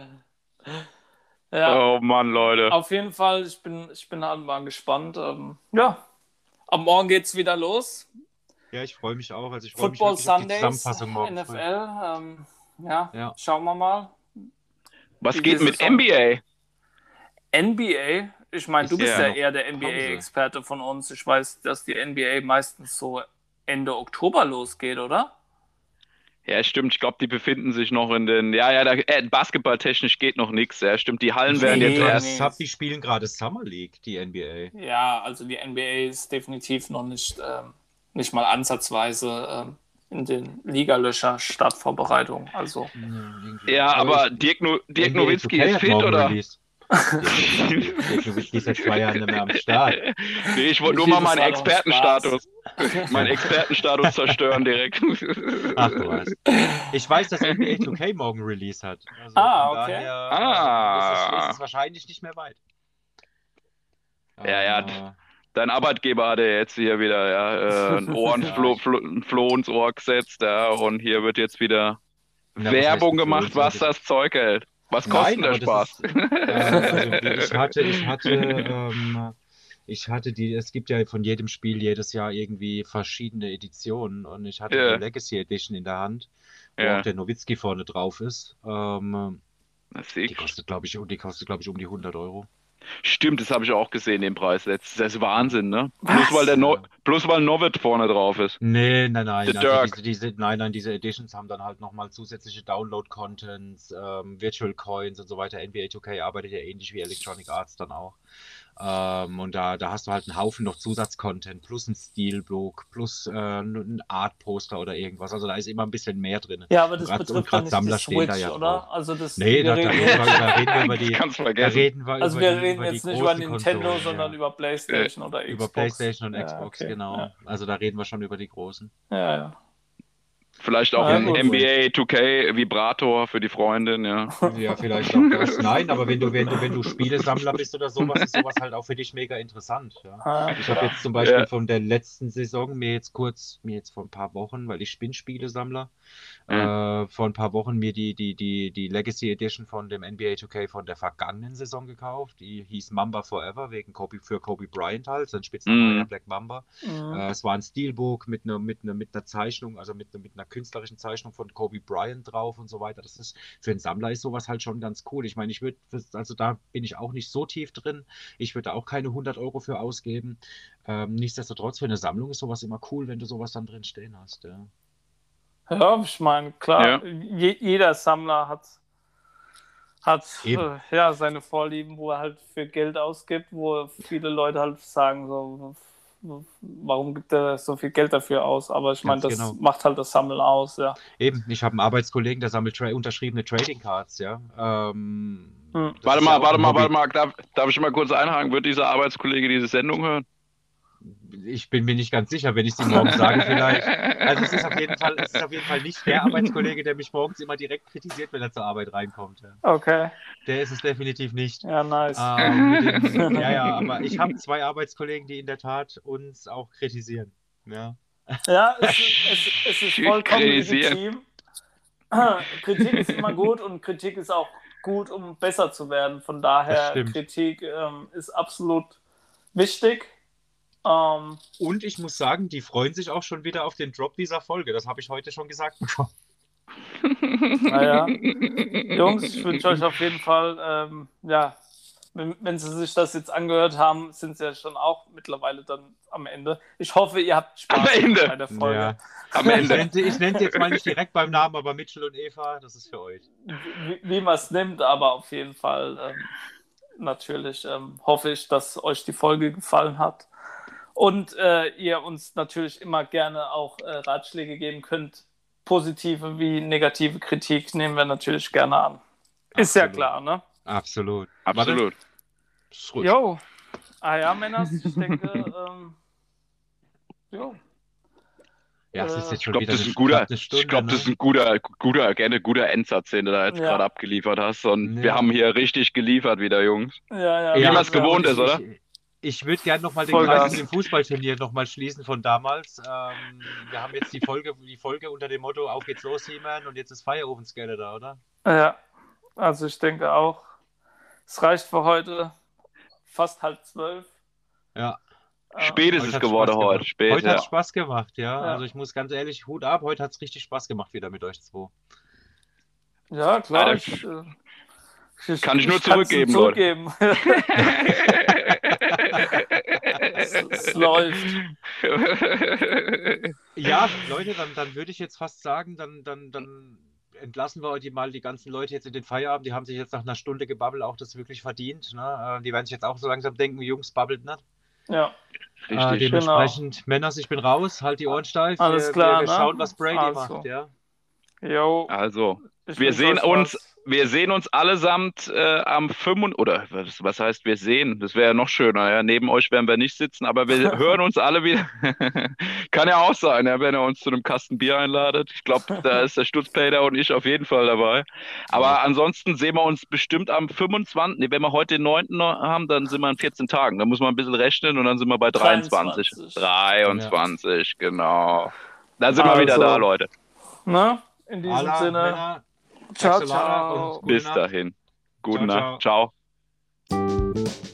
Ja. Oh Mann, Leute. Auf jeden Fall, ich bin, ich bin halt mal gespannt. Ähm, ja, am Morgen geht's wieder los. Ja, ich freue mich auch. Also ich Football mich Sundays, Zusammenfassung morgen. NFL. Ähm, ja, ja, schauen wir mal. Was geht mit Saison. NBA? NBA? Ich meine, du bist ja, ja eher der NBA-Experte von uns. Ich weiß, dass die NBA meistens so Ende Oktober losgeht, oder? Ja, stimmt. Ich glaube, die befinden sich noch in den. Ja, ja, da, äh, basketballtechnisch geht noch nichts. Ja, stimmt. Die Hallen werden nee, jetzt erst. Hab, die spielen gerade Summer League, die NBA. Ja, also die NBA ist definitiv noch nicht, ähm, nicht mal ansatzweise ähm, in den Ligalöcher Startvorbereitung. Also. Ja, aber Dirk, no Dirk Nowitzki ist fit, oder? Dirk Nowitzki ist seit zwei Jahren nicht mehr am Start. Nee, ich wollte nur mal meinen Expertenstatus, meinen Expertenstatus zerstören direkt. Ach du weißt. Ich weiß, dass NBA 2K morgen Release hat. Also ah, okay. Daher, ah. Ist es, ist es wahrscheinlich nicht mehr weit. Ja, ja dein Arbeitgeber hat ja jetzt hier wieder ja, äh, ein Ohrenfloh ins Ohr gesetzt ja, und hier wird jetzt wieder ja, Werbung gemacht, was das Zeug hält. Was kostet Nein, der Spaß? Ist, äh, also ich hatte, ich hatte, ähm, ich hatte die, es gibt ja von jedem Spiel jedes Jahr irgendwie verschiedene Editionen und ich hatte yeah. die Legacy Edition in der Hand, wo yeah. auch der Nowitzki vorne drauf ist. Ähm, die kostet, glaube ich, die kostet, glaube ich, um die 100 Euro. Stimmt, das habe ich auch gesehen, den Preis. Das ist Wahnsinn, ne? Bloß weil, der no bloß weil Novid vorne drauf ist. Nee, nein, nein. Also diese, diese, nein, nein, diese Editions haben dann halt nochmal zusätzliche Download-Contents, ähm, Virtual Coins und so weiter. NBA 2K arbeitet ja ähnlich wie Electronic Arts dann auch. Ähm, und da, da hast du halt einen Haufen noch Zusatzcontent, plus ein Steelbook, plus äh, ein Art-Poster oder irgendwas. Also da ist immer ein bisschen mehr drin. Ja, aber das grad, betrifft ja nicht Sammler die Switch, da ja oder? Drauf. Also das, nee, da, reden, da, da, reden wir über die... Da reden wir also wir reden jetzt nicht über Nintendo, Konsole, sondern ja. über Playstation oder Xbox. Über Playstation und Xbox, okay. genau. Also da reden wir schon über die großen. Ja, ja. Vielleicht auch ja, ein NBA 2K Vibrator für die Freundin, ja. Ja, vielleicht auch das. Nein, aber wenn du, wenn du, wenn du Spielesammler bist oder sowas, ist sowas halt auch für dich mega interessant. Ja. Ah, ich habe jetzt zum Beispiel ja. von der letzten Saison mir jetzt kurz, mir jetzt vor ein paar Wochen, weil ich bin Spielesammler, äh, vor ein paar Wochen mir die, die, die, die Legacy Edition von dem NBA 2K von der vergangenen Saison gekauft. Die hieß Mamba Forever, wegen Kobe, für Kobe Bryant halt, sein Spitzname mm. Black Mamba. Mm. Äh, es war ein Steelbook mit einer mit einer, mit einer Zeichnung, also mit, mit einer künstlerischen Zeichnung von Kobe Bryant drauf und so weiter. Das ist für einen Sammler ist sowas halt schon ganz cool. Ich meine, ich würde, also da bin ich auch nicht so tief drin. Ich würde da auch keine 100 Euro für ausgeben. Ähm, nichtsdestotrotz, für eine Sammlung ist sowas immer cool, wenn du sowas dann drin stehen hast. Ja. Ja, ich meine, klar, ja. je, jeder Sammler hat, hat äh, ja, seine Vorlieben, wo er halt für Geld ausgibt, wo viele Leute halt sagen, so, warum gibt er so viel Geld dafür aus? Aber ich meine, das genau. macht halt das Sammeln aus, ja. Eben, ich habe einen Arbeitskollegen, der sammelt tra unterschriebene Trading Cards, ja. Ähm, hm. Warte mal, warte mal, warte mal, darf, darf ich mal kurz einhaken? Wird dieser Arbeitskollege diese Sendung hören? Ich bin mir nicht ganz sicher, wenn ich sie morgen sage vielleicht. Also es ist auf jeden Fall, es ist auf jeden Fall nicht der Arbeitskollege, der mich morgens immer direkt kritisiert, wenn er zur Arbeit reinkommt. Okay. Der ist es definitiv nicht. Ja, nice. Ähm, dem, ja, ja, aber ich habe zwei Arbeitskollegen, die in der Tat uns auch kritisieren. Ja, ja es, es, es ist vollkommen legitim. Kritik ist immer gut und Kritik ist auch gut, um besser zu werden. Von daher, Kritik ähm, ist absolut wichtig ähm, und ich muss sagen, die freuen sich auch schon wieder auf den Drop dieser Folge. Das habe ich heute schon gesagt bekommen. Naja. Jungs, ich wünsche euch auf jeden Fall ähm, ja, wenn, wenn, Sie sich das jetzt angehört haben, sind Sie ja schon auch mittlerweile dann am Ende. Ich hoffe, ihr habt Spaß am Ende. bei der Folge. Ja. Am Ende. Ich nenne, ich nenne jetzt mal nicht direkt beim Namen, aber Mitchell und Eva, das ist für euch. Wie, wie man es nimmt, aber auf jeden Fall ähm, natürlich ähm, hoffe ich, dass euch die Folge gefallen hat. Und äh, ihr uns natürlich immer gerne auch äh, Ratschläge geben könnt. Positive wie negative Kritik nehmen wir natürlich gerne an. Ist Absolut. ja klar, ne? Absolut. Absolut. Jo. Ah ja, Männer, ich denke, ähm, jo. Ja, es ist jetzt schon ich glaube, das, ist ein guter, Stunde, ich glaub, ne? das ist ein guter, guter, gerne guter Endsatz, den du da jetzt ja. gerade abgeliefert hast. Und ja. wir haben hier richtig geliefert wieder, Jungs. Ja, ja. Wie man es gewohnt ist, oder? Ich, ich würde gerne nochmal den Kreis mit dem Fußballturnier nochmal schließen von damals. Ähm, wir haben jetzt die Folge, die Folge unter dem Motto Auf geht's los, He-Man, und jetzt ist Feierofensgelde da, oder? Ja, also ich denke auch, es reicht für heute fast halb zwölf. Ja. Spät ist es geworden heute. Spät, heute ja. hat es Spaß gemacht, ja. ja. Also ich muss ganz ehrlich, Hut ab, heute hat es richtig Spaß gemacht wieder mit euch zwei. Ja, klar. Ich, äh, ich, Kann ich nur zurückgeben, zurückgeben. es, es läuft. Ja, Leute, dann, dann würde ich jetzt fast sagen, dann, dann, dann entlassen wir heute mal die ganzen Leute jetzt in den Feierabend. Die haben sich jetzt nach einer Stunde gebabbelt auch das wirklich verdient. Ne? Äh, die werden sich jetzt auch so langsam denken, Jungs, babbelt nicht. Ja. Richtig. Äh, dementsprechend, genau. Männers, ich bin raus, halt die Ohren steif. Alles wir, klar. Wir, wir ne? schauen, was Brady also. macht, ja. Jo. Also, wir sehen uns wir sehen uns allesamt äh, am 5. oder was, was, heißt wir sehen? Das wäre ja noch schöner. Ja? Neben euch werden wir nicht sitzen, aber wir hören uns alle wieder. Kann ja auch sein, ja, wenn ihr uns zu einem Kasten Bier einladet. Ich glaube, da ist der Stutzpader und ich auf jeden Fall dabei. Aber ansonsten sehen wir uns bestimmt am 25. Nee, wenn wir heute den 9. haben, dann sind wir in 14 Tagen. Da muss man ein bisschen rechnen und dann sind wir bei 23. 23, 23 ja. genau. Dann sind also, wir wieder da, Leute. Na, in diesem Sinne. Männer. Ciao, ciao. Bis dahin. Gute ciao, Nacht. ciao. ciao.